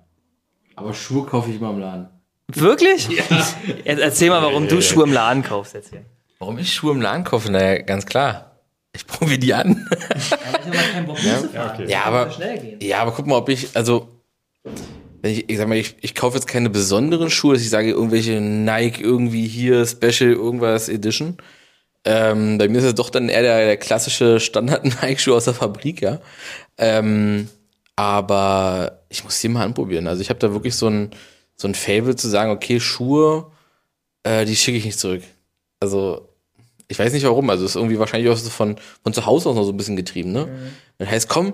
Aber Schuhe kaufe ich immer im Laden. Wirklich? Ja. [laughs] Erzähl mal, warum du Schuhe im Laden kaufst jetzt hier. Warum ich Schuhe im Laden kaufe? Naja, ganz klar. Ich probiere die an. Aber ich habe mal keinen Bock ja, ja, okay. ja, aber, ja, aber guck mal, ob ich, also wenn ich, ich sag mal, ich, ich kaufe jetzt keine besonderen Schuhe, dass ich sage, irgendwelche Nike irgendwie hier, Special, irgendwas Edition. Ähm, bei mir ist es doch dann eher der, der klassische Standard-Nike-Schuh aus der Fabrik, ja. Ähm, aber ich muss die mal anprobieren. Also ich habe da wirklich so ein, so ein Fable zu sagen, okay, Schuhe, äh, die schicke ich nicht zurück. Also ich weiß nicht warum. Also ist irgendwie wahrscheinlich auch so von, von zu Hause aus noch so ein bisschen getrieben, ne? Mhm. Das heißt, komm,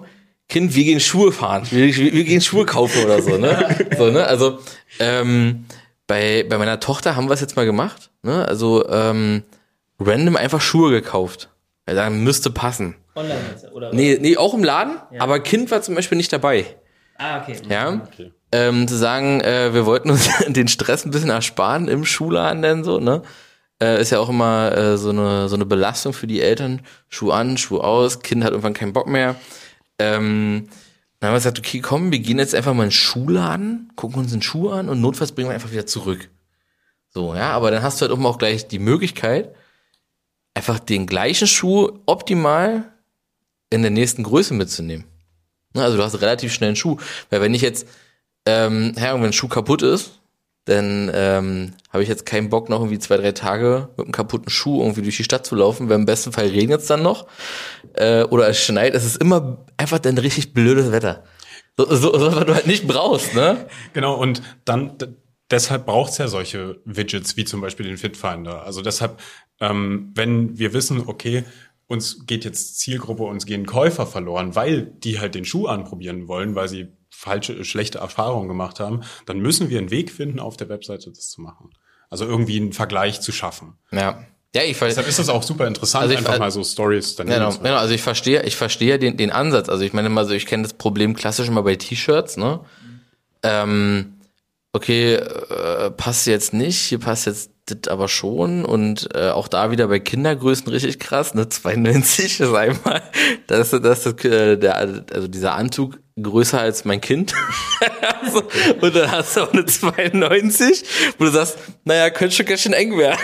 Kind, wir gehen Schuhe fahren, wir, wir, gehen Schuhe kaufen oder so, ne? [laughs] so, ne? Also, ähm, bei, bei meiner Tochter haben wir es jetzt mal gemacht. Ne? Also ähm, random einfach Schuhe gekauft. Weil sagen, müsste passen. Online jetzt, oder? Nee, nee, auch im Laden, ja. aber Kind war zum Beispiel nicht dabei. Ah, okay. Ja. Okay. Ähm, zu sagen, äh, wir wollten uns [laughs] den Stress ein bisschen ersparen im Schulladen denn so, ne? Äh, ist ja auch immer äh, so, eine, so eine Belastung für die Eltern. Schuh an, Schuh aus, Kind hat irgendwann keinen Bock mehr. Ähm, dann haben wir gesagt, okay, komm, wir gehen jetzt einfach mal in den Schuhladen, gucken uns den Schuh an und notfalls bringen wir einfach wieder zurück. So, ja, aber dann hast du halt auch gleich die Möglichkeit, einfach den gleichen Schuh optimal in der nächsten Größe mitzunehmen. Also du hast relativ schnell einen Schuh. Weil wenn ich jetzt, ähm, ja, wenn ein Schuh kaputt ist, dann ähm, habe ich jetzt keinen Bock, noch irgendwie zwei, drei Tage mit einem kaputten Schuh irgendwie durch die Stadt zu laufen, weil im besten Fall regnet es dann noch. Äh, oder es schneit. Es ist immer einfach dann richtig blödes Wetter. So, so, so was du halt nicht brauchst, ne? [laughs] Genau, und dann deshalb braucht es ja solche Widgets wie zum Beispiel den Fitfinder. Also deshalb, ähm, wenn wir wissen, okay, uns geht jetzt Zielgruppe, uns gehen Käufer verloren, weil die halt den Schuh anprobieren wollen, weil sie falsche, schlechte Erfahrungen gemacht haben, dann müssen wir einen Weg finden, auf der Webseite das zu machen. Also irgendwie einen Vergleich zu schaffen. Ja. Ja, ich Deshalb ist das auch super interessant, also ich, einfach mal so Stories dann genau, genau, also ich verstehe, ich verstehe den, den Ansatz. Also ich meine mal so, ich kenne das Problem klassisch immer bei T-Shirts, ne? Ähm, okay, äh, passt jetzt nicht, hier passt jetzt das aber schon und äh, auch da wieder bei Kindergrößen richtig krass, ne, 92 ist einmal, das ist das, das äh, der, also dieser Anzug größer als mein Kind [laughs] und dann hast du auch eine 92, wo du sagst, naja, könnte schon ganz schön eng werden.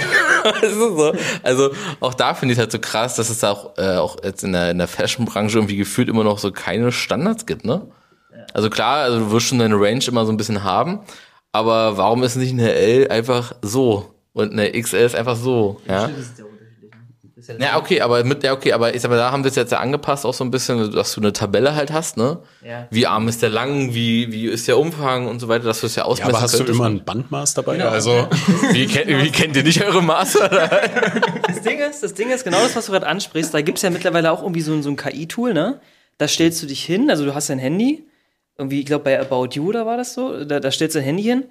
[laughs] so. Also auch da finde ich halt so krass, dass es auch, äh, auch jetzt in der, in der Fashion-Branche irgendwie gefühlt immer noch so keine Standards gibt, ne? Also klar, also du wirst schon deine Range immer so ein bisschen haben, aber warum ist nicht eine L einfach so und eine XL ist einfach so? Ja. Ja, okay, aber mit, ja, okay, aber ich sag mal, da haben wir es jetzt ja angepasst auch so ein bisschen, dass du eine Tabelle halt hast, ne? Ja. Wie arm ist der lang, wie, wie ist der Umfang und so weiter, dass du es ja ausmessen ja, aber hast könntest. du immer ein Bandmaß dabei? Genau. Also, [laughs] wie, kennt, wie kennt ihr nicht eure Maße? [laughs] das Ding ist, das Ding ist genau das, was du gerade ansprichst, da gibt's ja mittlerweile auch irgendwie so, so ein KI-Tool, ne? Da stellst du dich hin, also du hast dein Handy, irgendwie, ich glaube bei About You, da war das so, da, da stellst du dein Handy hin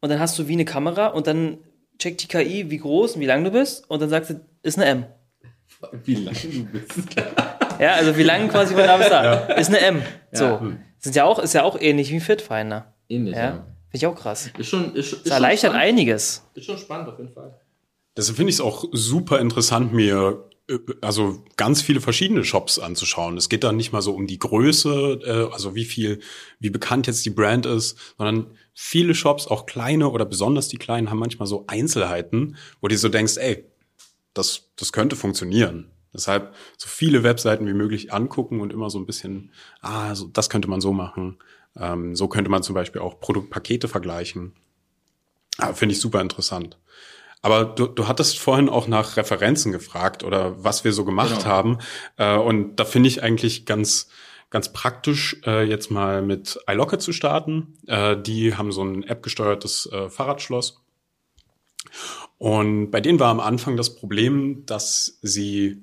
und dann hast du wie eine Kamera und dann checkt die KI, wie groß und wie lang du bist und dann sagst du, ist eine M. Wie lang du bist. ja, also wie lang quasi von da bis da. Ja. Ist eine M. So. Ja. Sind ja auch, ist ja auch ähnlich wie Fitfinder. Ähnlich, ja. ja. Finde ich auch krass. Ist schon, ist, ist das erleichtert spannend. einiges. Ist schon spannend auf jeden Fall. Deshalb finde ich es auch super interessant, mir äh, also ganz viele verschiedene Shops anzuschauen. Es geht da nicht mal so um die Größe, äh, also wie viel, wie bekannt jetzt die Brand ist, sondern viele Shops, auch kleine oder besonders die kleinen, haben manchmal so Einzelheiten, wo du so denkst, ey, das, das könnte funktionieren. Deshalb so viele Webseiten wie möglich angucken und immer so ein bisschen, ah, so, das könnte man so machen. Ähm, so könnte man zum Beispiel auch Produktpakete vergleichen. Ah, Finde ich super interessant. Aber du, du hattest vorhin auch nach Referenzen gefragt oder was wir so gemacht genau. haben. Äh, und da finde ich eigentlich ganz, ganz praktisch, äh, jetzt mal mit iLocket zu starten. Äh, die haben so ein App-gesteuertes äh, Fahrradschloss. Und bei denen war am Anfang das Problem, dass sie,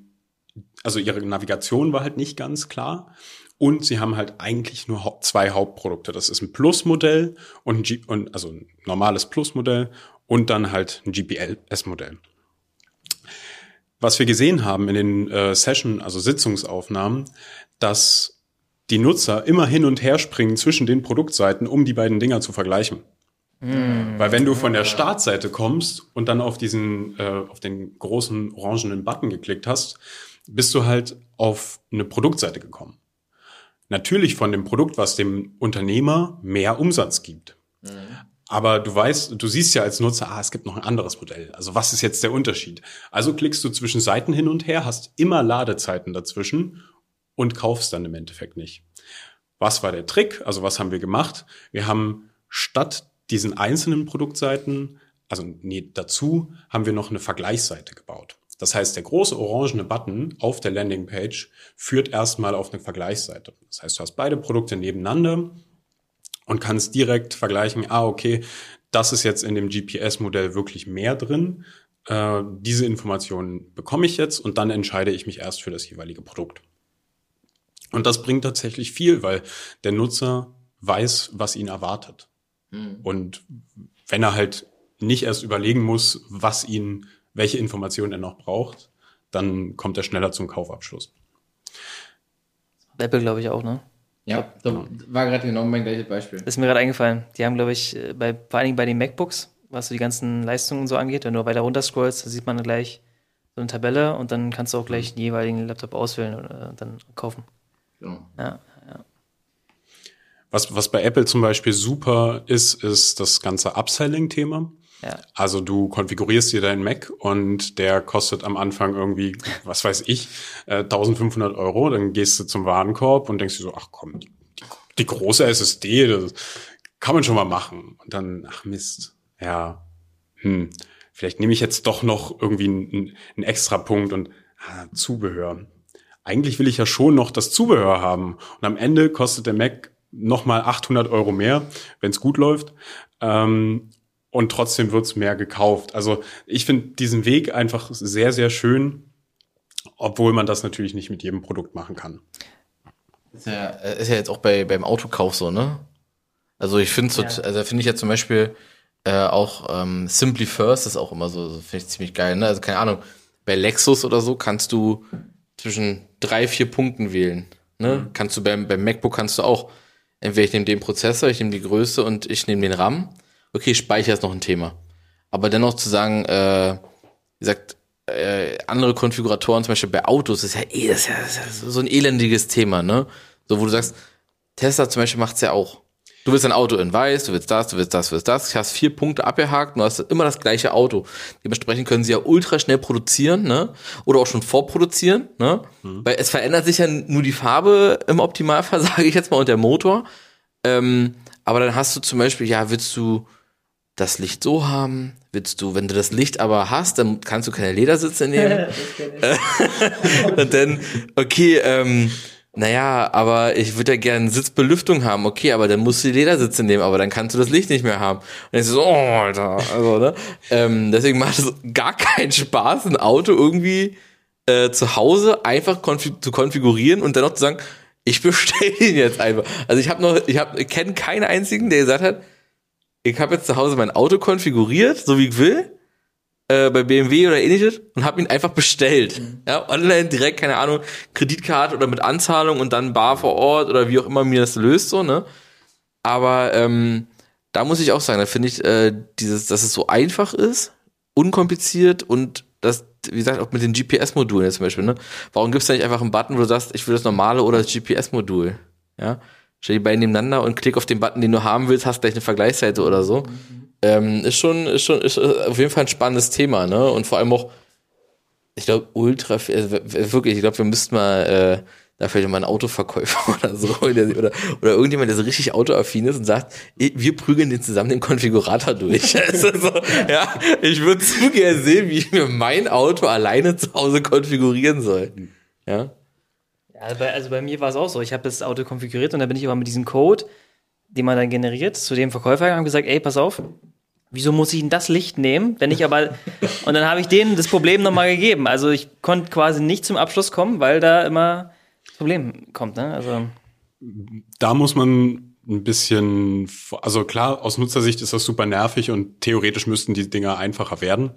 also ihre Navigation war halt nicht ganz klar. Und sie haben halt eigentlich nur zwei Hauptprodukte. Das ist ein Plus-Modell und ein G und, also ein normales Plus-Modell und dann halt ein GPS-Modell. Was wir gesehen haben in den äh, Session, also Sitzungsaufnahmen, dass die Nutzer immer hin und her springen zwischen den Produktseiten, um die beiden Dinger zu vergleichen. Mm. Weil wenn du von der Startseite kommst und dann auf diesen, äh, auf den großen orangenen Button geklickt hast, bist du halt auf eine Produktseite gekommen. Natürlich von dem Produkt, was dem Unternehmer mehr Umsatz gibt. Mm. Aber du weißt, du siehst ja als Nutzer, ah, es gibt noch ein anderes Modell. Also was ist jetzt der Unterschied? Also klickst du zwischen Seiten hin und her, hast immer Ladezeiten dazwischen und kaufst dann im Endeffekt nicht. Was war der Trick? Also was haben wir gemacht? Wir haben statt diesen einzelnen Produktseiten, also nee, dazu haben wir noch eine Vergleichsseite gebaut. Das heißt, der große orangene Button auf der Landingpage führt erstmal auf eine Vergleichsseite. Das heißt, du hast beide Produkte nebeneinander und kannst direkt vergleichen, ah, okay, das ist jetzt in dem GPS-Modell wirklich mehr drin. Äh, diese Informationen bekomme ich jetzt und dann entscheide ich mich erst für das jeweilige Produkt. Und das bringt tatsächlich viel, weil der Nutzer weiß, was ihn erwartet. Mhm. Und wenn er halt nicht erst überlegen muss, was ihn, welche Informationen er noch braucht, dann kommt er schneller zum Kaufabschluss. Apple, glaube ich, auch, ne? Ja, da war gerade genau mein gleiches Beispiel. Das ist mir gerade eingefallen. Die haben, glaube ich, äh, bei, vor allen Dingen bei den MacBooks, was so die ganzen Leistungen so angeht, wenn du weiter runter scrollst, da sieht man gleich so eine Tabelle und dann kannst du auch gleich den jeweiligen Laptop auswählen und dann kaufen. Genau. Ja, ja. Was, was bei Apple zum Beispiel super ist, ist das ganze Upselling-Thema. Ja. Also du konfigurierst dir deinen Mac und der kostet am Anfang irgendwie, was weiß ich, äh, 1500 Euro. Dann gehst du zum Warenkorb und denkst dir so, ach komm, die, die große SSD, das kann man schon mal machen. Und dann, ach Mist, ja, hm, vielleicht nehme ich jetzt doch noch irgendwie einen, einen extra Punkt und ah, Zubehör. Eigentlich will ich ja schon noch das Zubehör haben. Und am Ende kostet der Mac nochmal 800 Euro mehr, wenn es gut läuft. Ähm, und trotzdem wird's mehr gekauft. Also ich finde diesen Weg einfach sehr, sehr schön, obwohl man das natürlich nicht mit jedem Produkt machen kann. Ist ja, ist ja jetzt auch bei, beim Autokauf so, ne? Also ich finde ja. also finde ich ja zum Beispiel äh, auch ähm, Simply First ist auch immer so, so finde ich ziemlich geil, ne? Also keine Ahnung, bei Lexus oder so kannst du zwischen drei, vier Punkten wählen. Ne? Mhm. Kannst du beim, beim MacBook kannst du auch, entweder ich nehme den Prozessor, ich nehme die Größe und ich nehme den RAM okay, Speicher ist noch ein Thema. Aber dennoch zu sagen, äh, wie gesagt, äh, andere Konfiguratoren, zum Beispiel bei Autos, ist ja, eh, ist ja, ist ja so ein elendiges Thema, ne? So, wo du sagst, Tesla zum Beispiel macht's ja auch. Du willst ein Auto in weiß, du willst das, du willst das, du willst das. Du hast vier Punkte abgehakt und du hast immer das gleiche Auto. Dementsprechend können sie ja ultra schnell produzieren, ne? Oder auch schon vorproduzieren, ne? Mhm. Weil es verändert sich ja nur die Farbe im Optimalfall, [laughs] sage ich jetzt mal, und der Motor. Ähm, aber dann hast du zum Beispiel, ja, willst du das Licht so haben? Willst du, wenn du das Licht aber hast, dann kannst du keine Ledersitze nehmen. [laughs] [laughs] und dann, okay, ähm, naja, aber ich würde ja gerne Sitzbelüftung haben. Okay, aber dann musst du die Ledersitze nehmen, aber dann kannst du das Licht nicht mehr haben. Und ich so, oh, Alter. Also, ne? ähm, deswegen macht es gar keinen Spaß, ein Auto irgendwie äh, zu Hause einfach konfig zu konfigurieren und dann noch zu sagen, ich bestelle ihn jetzt einfach. Also ich habe noch, ich habe, kenne keinen einzigen, der gesagt hat, ich habe jetzt zu Hause mein Auto konfiguriert, so wie ich will, äh, bei BMW oder ähnliches und habe ihn einfach bestellt. Mhm. Ja, online direkt, keine Ahnung, Kreditkarte oder mit Anzahlung und dann bar vor Ort oder wie auch immer mir das löst, so, ne? Aber ähm, da muss ich auch sagen, da finde ich äh, dieses, dass es so einfach ist, unkompliziert und das, wie gesagt, auch mit den GPS-Modulen jetzt zum Beispiel, ne? Warum gibt's da nicht einfach einen Button, wo du sagst, ich will das normale oder das GPS-Modul? Ja? Stell die beiden nebeneinander und klick auf den Button, den du haben willst, hast gleich eine Vergleichsseite oder so. Mhm. Ähm, ist schon, ist schon, ist auf jeden Fall ein spannendes Thema, ne? Und vor allem auch, ich glaube, ultra, also wirklich, ich glaube, wir müssten mal, äh, da vielleicht mal einen Autoverkäufer [laughs] oder so, oder, oder, oder irgendjemand, der so richtig autoaffin ist und sagt, wir prügeln den zusammen den Konfigurator durch. [laughs] Also so, ja, ich würde zu gerne sehen, wie ich mir mein Auto alleine zu Hause konfigurieren soll. Ja. Bei, also bei mir war es auch so. Ich habe das Auto konfiguriert und dann bin ich aber mit diesem Code, den man dann generiert, zu dem Verkäufer gegangen und gesagt, ey, pass auf, wieso muss ich denn das Licht nehmen, wenn ich aber [laughs] und dann habe ich denen das Problem nochmal gegeben. Also ich konnte quasi nicht zum Abschluss kommen, weil da immer das Problem kommt. Ne? Also da muss man ein bisschen, also klar, aus Nutzersicht ist das super nervig und theoretisch müssten die Dinger einfacher werden.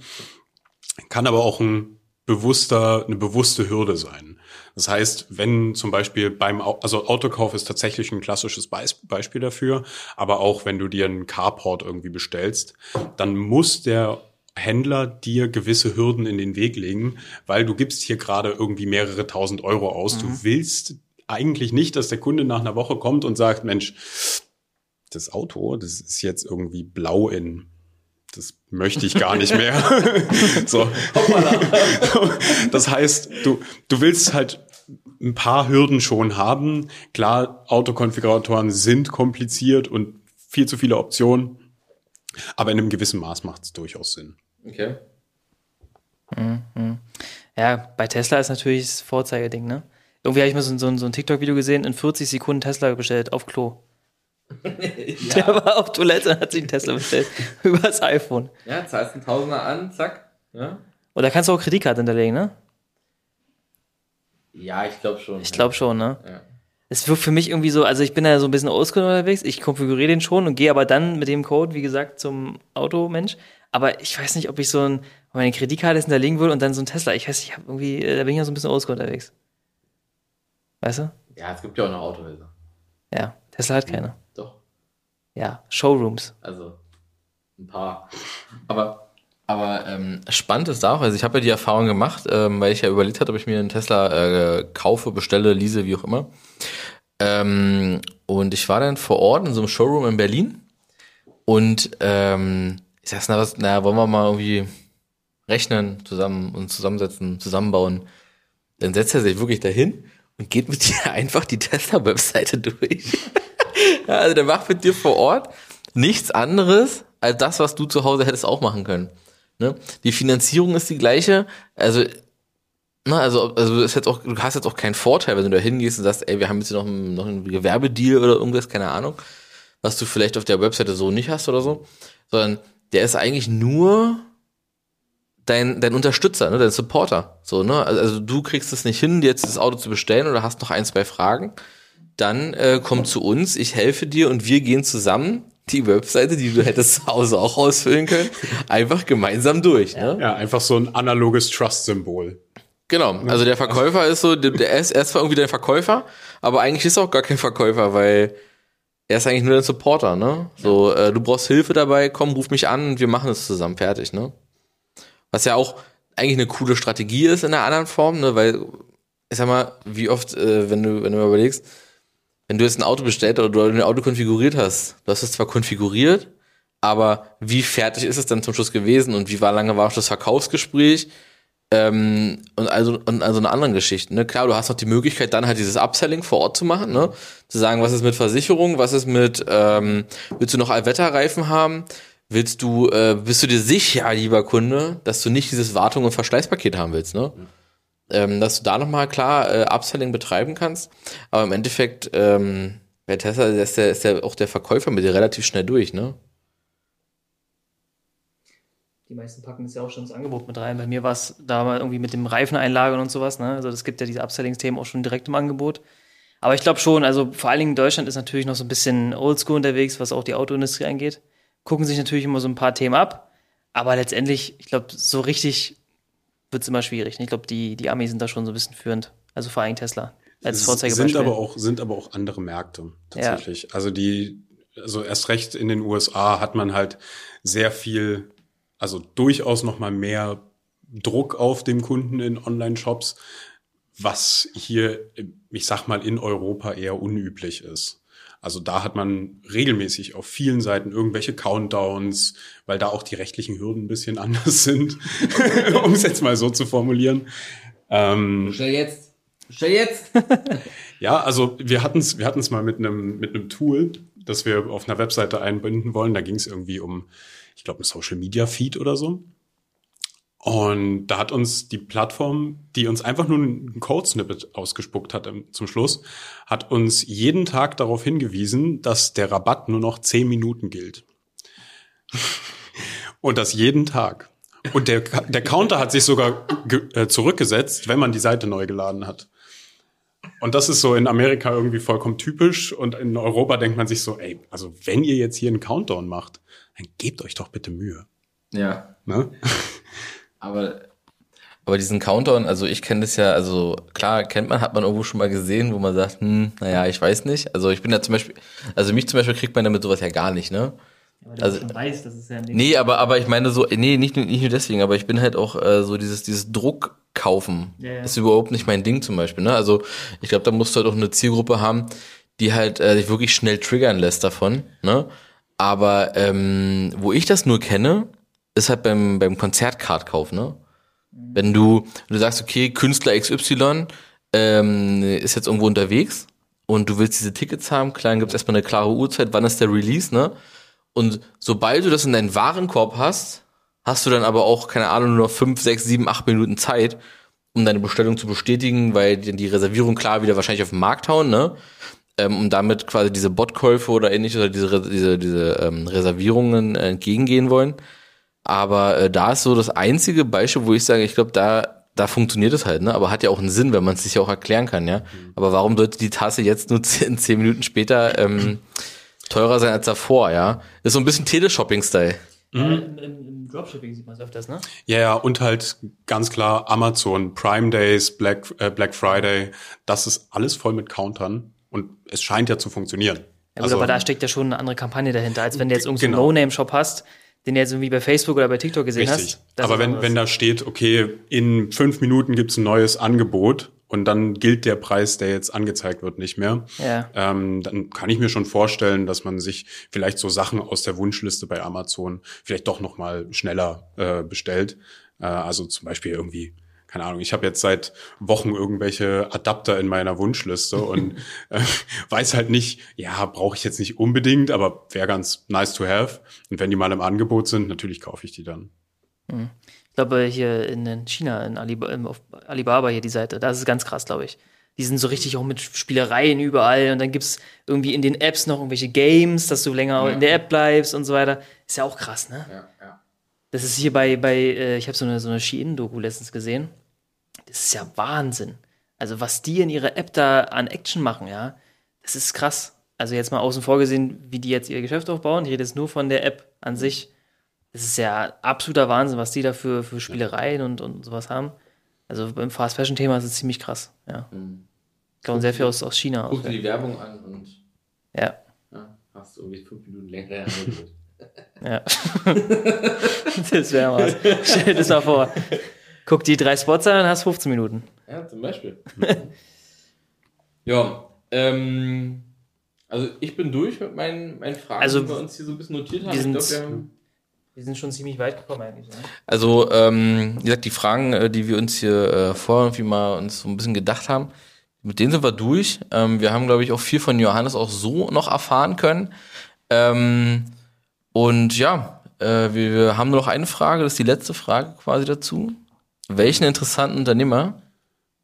Kann aber auch ein bewusster, eine bewusste Hürde sein. Das heißt, wenn zum Beispiel beim, also Autokauf ist tatsächlich ein klassisches Beispiel dafür, aber auch wenn du dir einen Carport irgendwie bestellst, dann muss der Händler dir gewisse Hürden in den Weg legen, weil du gibst hier gerade irgendwie mehrere tausend Euro aus. Mhm. Du willst eigentlich nicht, dass der Kunde nach einer Woche kommt und sagt, Mensch, das Auto, das ist jetzt irgendwie blau in das möchte ich gar nicht mehr. [laughs] so. [laughs] das heißt, du, du willst halt ein paar Hürden schon haben. Klar, Autokonfiguratoren sind kompliziert und viel zu viele Optionen, aber in einem gewissen Maß macht es durchaus Sinn. Okay. Mhm. Ja, bei Tesla ist natürlich das Vorzeigeding, ne? Irgendwie habe ich mal so, so, so ein TikTok-Video gesehen, in 40 Sekunden Tesla bestellt auf Klo. [laughs] ja. Der war auf Toilette und hat sich einen Tesla bestellt. [laughs] Übers iPhone. Ja, zahlst einen Tausender an, zack. Ja. Und da kannst du auch Kreditkarte hinterlegen, ne? Ja, ich glaube schon. Ich glaube schon, ne? Ja. Es wirkt für mich irgendwie so, also ich bin ja so ein bisschen oldschool unterwegs, ich konfiguriere den schon und gehe aber dann mit dem Code, wie gesagt, zum Automensch. aber ich weiß nicht, ob ich so ein, meine Kreditkarte hinterlegen würde und dann so ein Tesla. Ich weiß, ich habe irgendwie, äh, da bin ich ja so ein bisschen oldschool unterwegs. Weißt du? Ja, es gibt ja auch noch Autohäuser. Ja, Tesla hat keine. Ja, Showrooms. Also ein paar. Aber aber ähm, spannend ist auch, also ich habe ja die Erfahrung gemacht, ähm, weil ich ja überlegt hatte, ob ich mir einen Tesla äh, kaufe, bestelle, lease, wie auch immer. Ähm, und ich war dann vor Ort in so einem Showroom in Berlin und ähm, ich sag's, na, was, na, wollen wir mal irgendwie rechnen, zusammen und zusammensetzen, zusammenbauen. Dann setzt er sich wirklich dahin und geht mit [laughs] dir einfach die Tesla-Webseite durch. Also der macht mit dir vor Ort nichts anderes als das, was du zu Hause hättest auch machen können. Ne? Die Finanzierung ist die gleiche. Also, na, also, also ist jetzt auch, du hast jetzt auch keinen Vorteil, wenn du da hingehst und sagst, ey, wir haben jetzt noch, einen, noch einen Gewerbedeal oder irgendwas, keine Ahnung, was du vielleicht auf der Webseite so nicht hast oder so, sondern der ist eigentlich nur dein, dein Unterstützer, ne, dein Supporter. So, ne? Also, also du kriegst es nicht hin, dir jetzt das Auto zu bestellen oder hast noch ein, zwei Fragen. Dann äh, komm zu uns, ich helfe dir und wir gehen zusammen die Webseite, die du hättest zu Hause auch ausfüllen können, [laughs] einfach gemeinsam durch. Ne? Ja, einfach so ein analoges Trust-Symbol. Genau, also der Verkäufer ist so, der ist, er ist zwar irgendwie der Verkäufer, aber eigentlich ist er auch gar kein Verkäufer, weil er ist eigentlich nur der Supporter, ne? So, äh, du brauchst Hilfe dabei, komm, ruf mich an und wir machen es zusammen, fertig, ne? Was ja auch eigentlich eine coole Strategie ist in einer anderen Form, ne? Weil, ich sag mal, wie oft, äh, wenn du, wenn du mal überlegst, wenn du jetzt ein Auto bestellt oder du ein Auto konfiguriert hast, du hast es zwar konfiguriert, aber wie fertig ist es dann zum Schluss gewesen und wie war lange war das Verkaufsgespräch ähm, und also und also eine anderen Geschichten. Ne? Klar, du hast noch die Möglichkeit, dann halt dieses Upselling vor Ort zu machen, ne? zu sagen, was ist mit Versicherung, was ist mit, ähm, willst du noch Allwetterreifen haben? Willst du, äh, bist du dir sicher, lieber Kunde, dass du nicht dieses Wartung und Verschleißpaket haben willst, ne? Mhm ähm, dass du da nochmal klar äh, Upselling betreiben kannst. Aber im Endeffekt, ähm, bei Tesla ist der, ist der auch der Verkäufer mit dir relativ schnell durch, ne? Die meisten packen das ja auch schon ins Angebot mit rein. Bei mir war es da mal irgendwie mit dem Reifeneinlagern und sowas. Ne? Also das gibt ja diese Upselling-Themen auch schon direkt im Angebot. Aber ich glaube schon, also vor allen Dingen Deutschland ist natürlich noch so ein bisschen oldschool unterwegs, was auch die Autoindustrie angeht. Gucken sich natürlich immer so ein paar Themen ab. Aber letztendlich, ich glaube, so richtig wird es immer schwierig. Ich glaube, die, die Amis sind da schon so ein bisschen führend. Also vor allem Tesla als Vorzeigebeispiel. Sind aber auch, sind aber auch andere Märkte tatsächlich. Ja. Also die, also erst recht in den USA hat man halt sehr viel, also durchaus noch mal mehr Druck auf dem Kunden in Online-Shops, was hier, ich sag mal, in Europa eher unüblich ist. Also da hat man regelmäßig auf vielen Seiten irgendwelche Countdowns, weil da auch die rechtlichen Hürden ein bisschen [laughs] anders sind, [laughs] um es jetzt mal so zu formulieren. Ähm, Stell jetzt. Stell jetzt. [laughs] ja, also wir hatten es wir hatten's mal mit einem mit einem Tool, das wir auf einer Webseite einbinden wollen. Da ging es irgendwie um, ich glaube, ein Social Media Feed oder so. Und da hat uns die Plattform, die uns einfach nur ein Code-Snippet ausgespuckt hat zum Schluss, hat uns jeden Tag darauf hingewiesen, dass der Rabatt nur noch zehn Minuten gilt. [laughs] Und das jeden Tag. Und der, der Counter hat sich sogar äh, zurückgesetzt, wenn man die Seite neu geladen hat. Und das ist so in Amerika irgendwie vollkommen typisch. Und in Europa denkt man sich so, ey, also wenn ihr jetzt hier einen Countdown macht, dann gebt euch doch bitte Mühe. Ja. Ne? Aber, aber diesen Countdown, also ich kenne das ja, also klar kennt man, hat man irgendwo schon mal gesehen, wo man sagt, hm, naja, ich weiß nicht. Also ich bin da zum Beispiel, also mich zum Beispiel kriegt man damit sowas ja gar nicht, ne? Ja, also, weiß, das ist ja nee, aber, aber ich meine so, nee, nicht, nicht nur deswegen, aber ich bin halt auch äh, so dieses, dieses Druck kaufen. Ja, ja. Ist überhaupt nicht mein Ding zum Beispiel, ne? Also ich glaube, da musst du halt auch eine Zielgruppe haben, die halt äh, sich wirklich schnell triggern lässt davon, ne? Aber ähm, wo ich das nur kenne, ist halt beim, beim Konzertcard-Kauf, ne? Wenn du, du sagst, okay, Künstler XY ähm, ist jetzt irgendwo unterwegs und du willst diese Tickets haben, klar, dann gibt es erstmal eine klare Uhrzeit, wann ist der Release, ne? Und sobald du das in deinen Warenkorb hast, hast du dann aber auch, keine Ahnung, nur noch fünf, sechs, sieben, acht Minuten Zeit, um deine Bestellung zu bestätigen, weil die Reservierung klar wieder wahrscheinlich auf den Markt hauen, ne? Ähm, um damit quasi diese Botkäufe oder ähnliches oder diese, diese, diese ähm, Reservierungen entgegengehen wollen. Aber äh, da ist so das einzige Beispiel, wo ich sage, ich glaube, da da funktioniert es halt, ne? Aber hat ja auch einen Sinn, wenn man es sich ja auch erklären kann, ja. Mhm. Aber warum sollte die Tasse jetzt nur [laughs] zehn, zehn Minuten später ähm, teurer sein als davor, ja? Ist so ein bisschen Teleshopping-Style. Mhm. Im, im, Im, Dropshipping sieht man es öfters, ne? Ja, ja, und halt ganz klar Amazon, Prime Days, Black, äh, Black Friday, das ist alles voll mit Countern und es scheint ja zu funktionieren. Ja, gut, also, aber da steckt ja schon eine andere Kampagne dahinter, als wenn du jetzt irgendeinen genau. No-Name-Shop hast, den du jetzt irgendwie bei Facebook oder bei TikTok gesehen Richtig. hast. Aber wenn, wenn da steht, okay, in fünf Minuten gibt's ein neues Angebot und dann gilt der Preis, der jetzt angezeigt wird, nicht mehr, ja. ähm, dann kann ich mir schon vorstellen, dass man sich vielleicht so Sachen aus der Wunschliste bei Amazon vielleicht doch noch mal schneller äh, bestellt. Äh, also zum Beispiel irgendwie keine Ahnung, ich habe jetzt seit Wochen irgendwelche Adapter in meiner Wunschliste und [laughs] äh, weiß halt nicht, ja, brauche ich jetzt nicht unbedingt, aber wäre ganz nice to have. Und wenn die mal im Angebot sind, natürlich kaufe ich die dann. Mhm. Ich glaube, hier in China, in Alibaba, auf Alibaba hier die Seite, da ist es ganz krass, glaube ich. Die sind so richtig auch mit Spielereien überall und dann gibt's irgendwie in den Apps noch irgendwelche Games, dass du länger ja. in der App bleibst und so weiter. Ist ja auch krass, ne? Ja, ja. Das ist hier bei, bei äh, ich habe so eine, so eine Shein-Doku letztens gesehen. Das ist ja Wahnsinn. Also, was die in ihrer App da an Action machen, ja, das ist krass. Also, jetzt mal außen vor gesehen, wie die jetzt ihr Geschäft aufbauen. Ich rede jetzt nur von der App an sich. Das ist ja absoluter Wahnsinn, was die da für, für Spielereien und, und sowas haben. Also beim Fast Fashion Thema ist es ziemlich krass, ja. Mhm. Kann sehr viel aus, aus China. Guck dir die Werbung an und ja. ja hast du irgendwie fünf Minuten länger Ja. [laughs] das wäre was. Stell dir das mal vor. Guck die drei Spots an und hast 15 Minuten. Ja, zum Beispiel. [laughs] ja, ähm, also ich bin durch mit meinen, meinen Fragen, also, die wir uns hier so ein bisschen notiert haben. Wir sind, ich glaub, wir haben wir sind schon ziemlich weit gekommen eigentlich. Ne? Also, ähm, wie gesagt, die Fragen, äh, die wir uns hier äh, vorher irgendwie mal uns so ein bisschen gedacht haben, mit denen sind wir durch. Ähm, wir haben, glaube ich, auch viel von Johannes auch so noch erfahren können. Ähm, und ja, äh, wir, wir haben nur noch eine Frage, das ist die letzte Frage quasi dazu. Welchen interessanten Unternehmer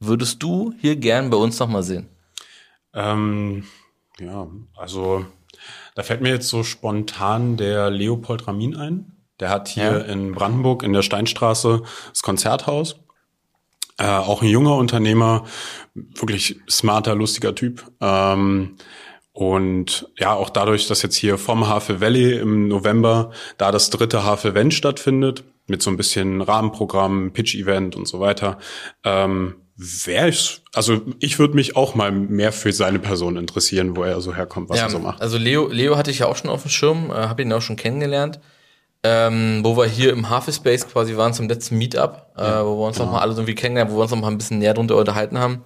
würdest du hier gern bei uns nochmal sehen? Ähm, ja, also da fällt mir jetzt so spontan der Leopold Ramin ein. Der hat hier ja. in Brandenburg in der Steinstraße das Konzerthaus. Äh, auch ein junger Unternehmer, wirklich smarter, lustiger Typ. Ähm, und ja, auch dadurch, dass jetzt hier vom Havel Valley im November da das dritte Havel Event stattfindet, mit so ein bisschen Rahmenprogramm, Pitch-Event und so weiter, ähm, wäre ich, also ich würde mich auch mal mehr für seine Person interessieren, wo er so herkommt, was ja, er so macht. Also Leo, Leo hatte ich ja auch schon auf dem Schirm, äh, habe ihn auch schon kennengelernt ähm, wo wir hier im Space quasi waren zum letzten Meetup, äh, wo wir uns genau. noch mal alle irgendwie kennengelernt, wo wir uns noch mal ein bisschen näher drunter unterhalten haben.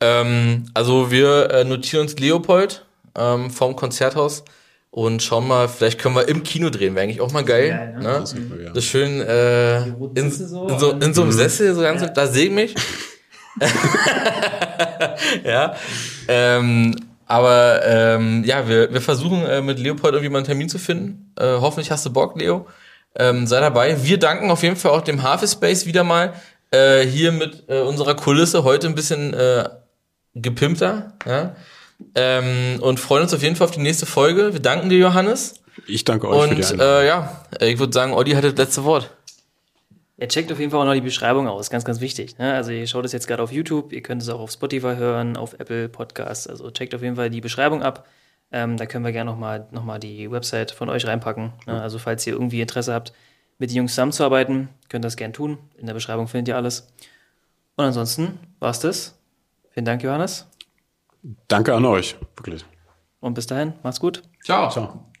Ähm, also wir äh, notieren uns Leopold ähm, vom Konzerthaus und schauen mal, vielleicht können wir im Kino drehen, wäre eigentlich auch mal geil. geil ne? Ne? Das, super, ja. das schön äh, in, so, in, so, in so einem Sessel, so ganz, ja. da sehe ich mich. [laughs] ja. Ähm, aber ähm, ja, wir, wir versuchen äh, mit Leopold irgendwie mal einen Termin zu finden. Äh, hoffentlich hast du Bock, Leo. Ähm, sei dabei. Wir danken auf jeden Fall auch dem Space wieder mal äh, hier mit äh, unserer Kulisse heute ein bisschen äh, gepimpter. Ja? Ähm, und freuen uns auf jeden Fall auf die nächste Folge. Wir danken dir, Johannes. Ich danke euch und, für die äh, ja, ich würde sagen, Olli hat das letzte Wort. Ihr checkt auf jeden Fall auch noch die Beschreibung aus, ganz, ganz wichtig. Ne? Also ihr schaut es jetzt gerade auf YouTube, ihr könnt es auch auf Spotify hören, auf Apple Podcasts. Also checkt auf jeden Fall die Beschreibung ab. Ähm, da können wir gerne nochmal noch mal die Website von euch reinpacken. Ne? Also falls ihr irgendwie Interesse habt, mit den Jungs zusammenzuarbeiten, könnt ihr das gerne tun. In der Beschreibung findet ihr alles. Und ansonsten war es das. Vielen Dank, Johannes. Danke an euch, wirklich. Und bis dahin, macht's gut. Ciao. Ciao.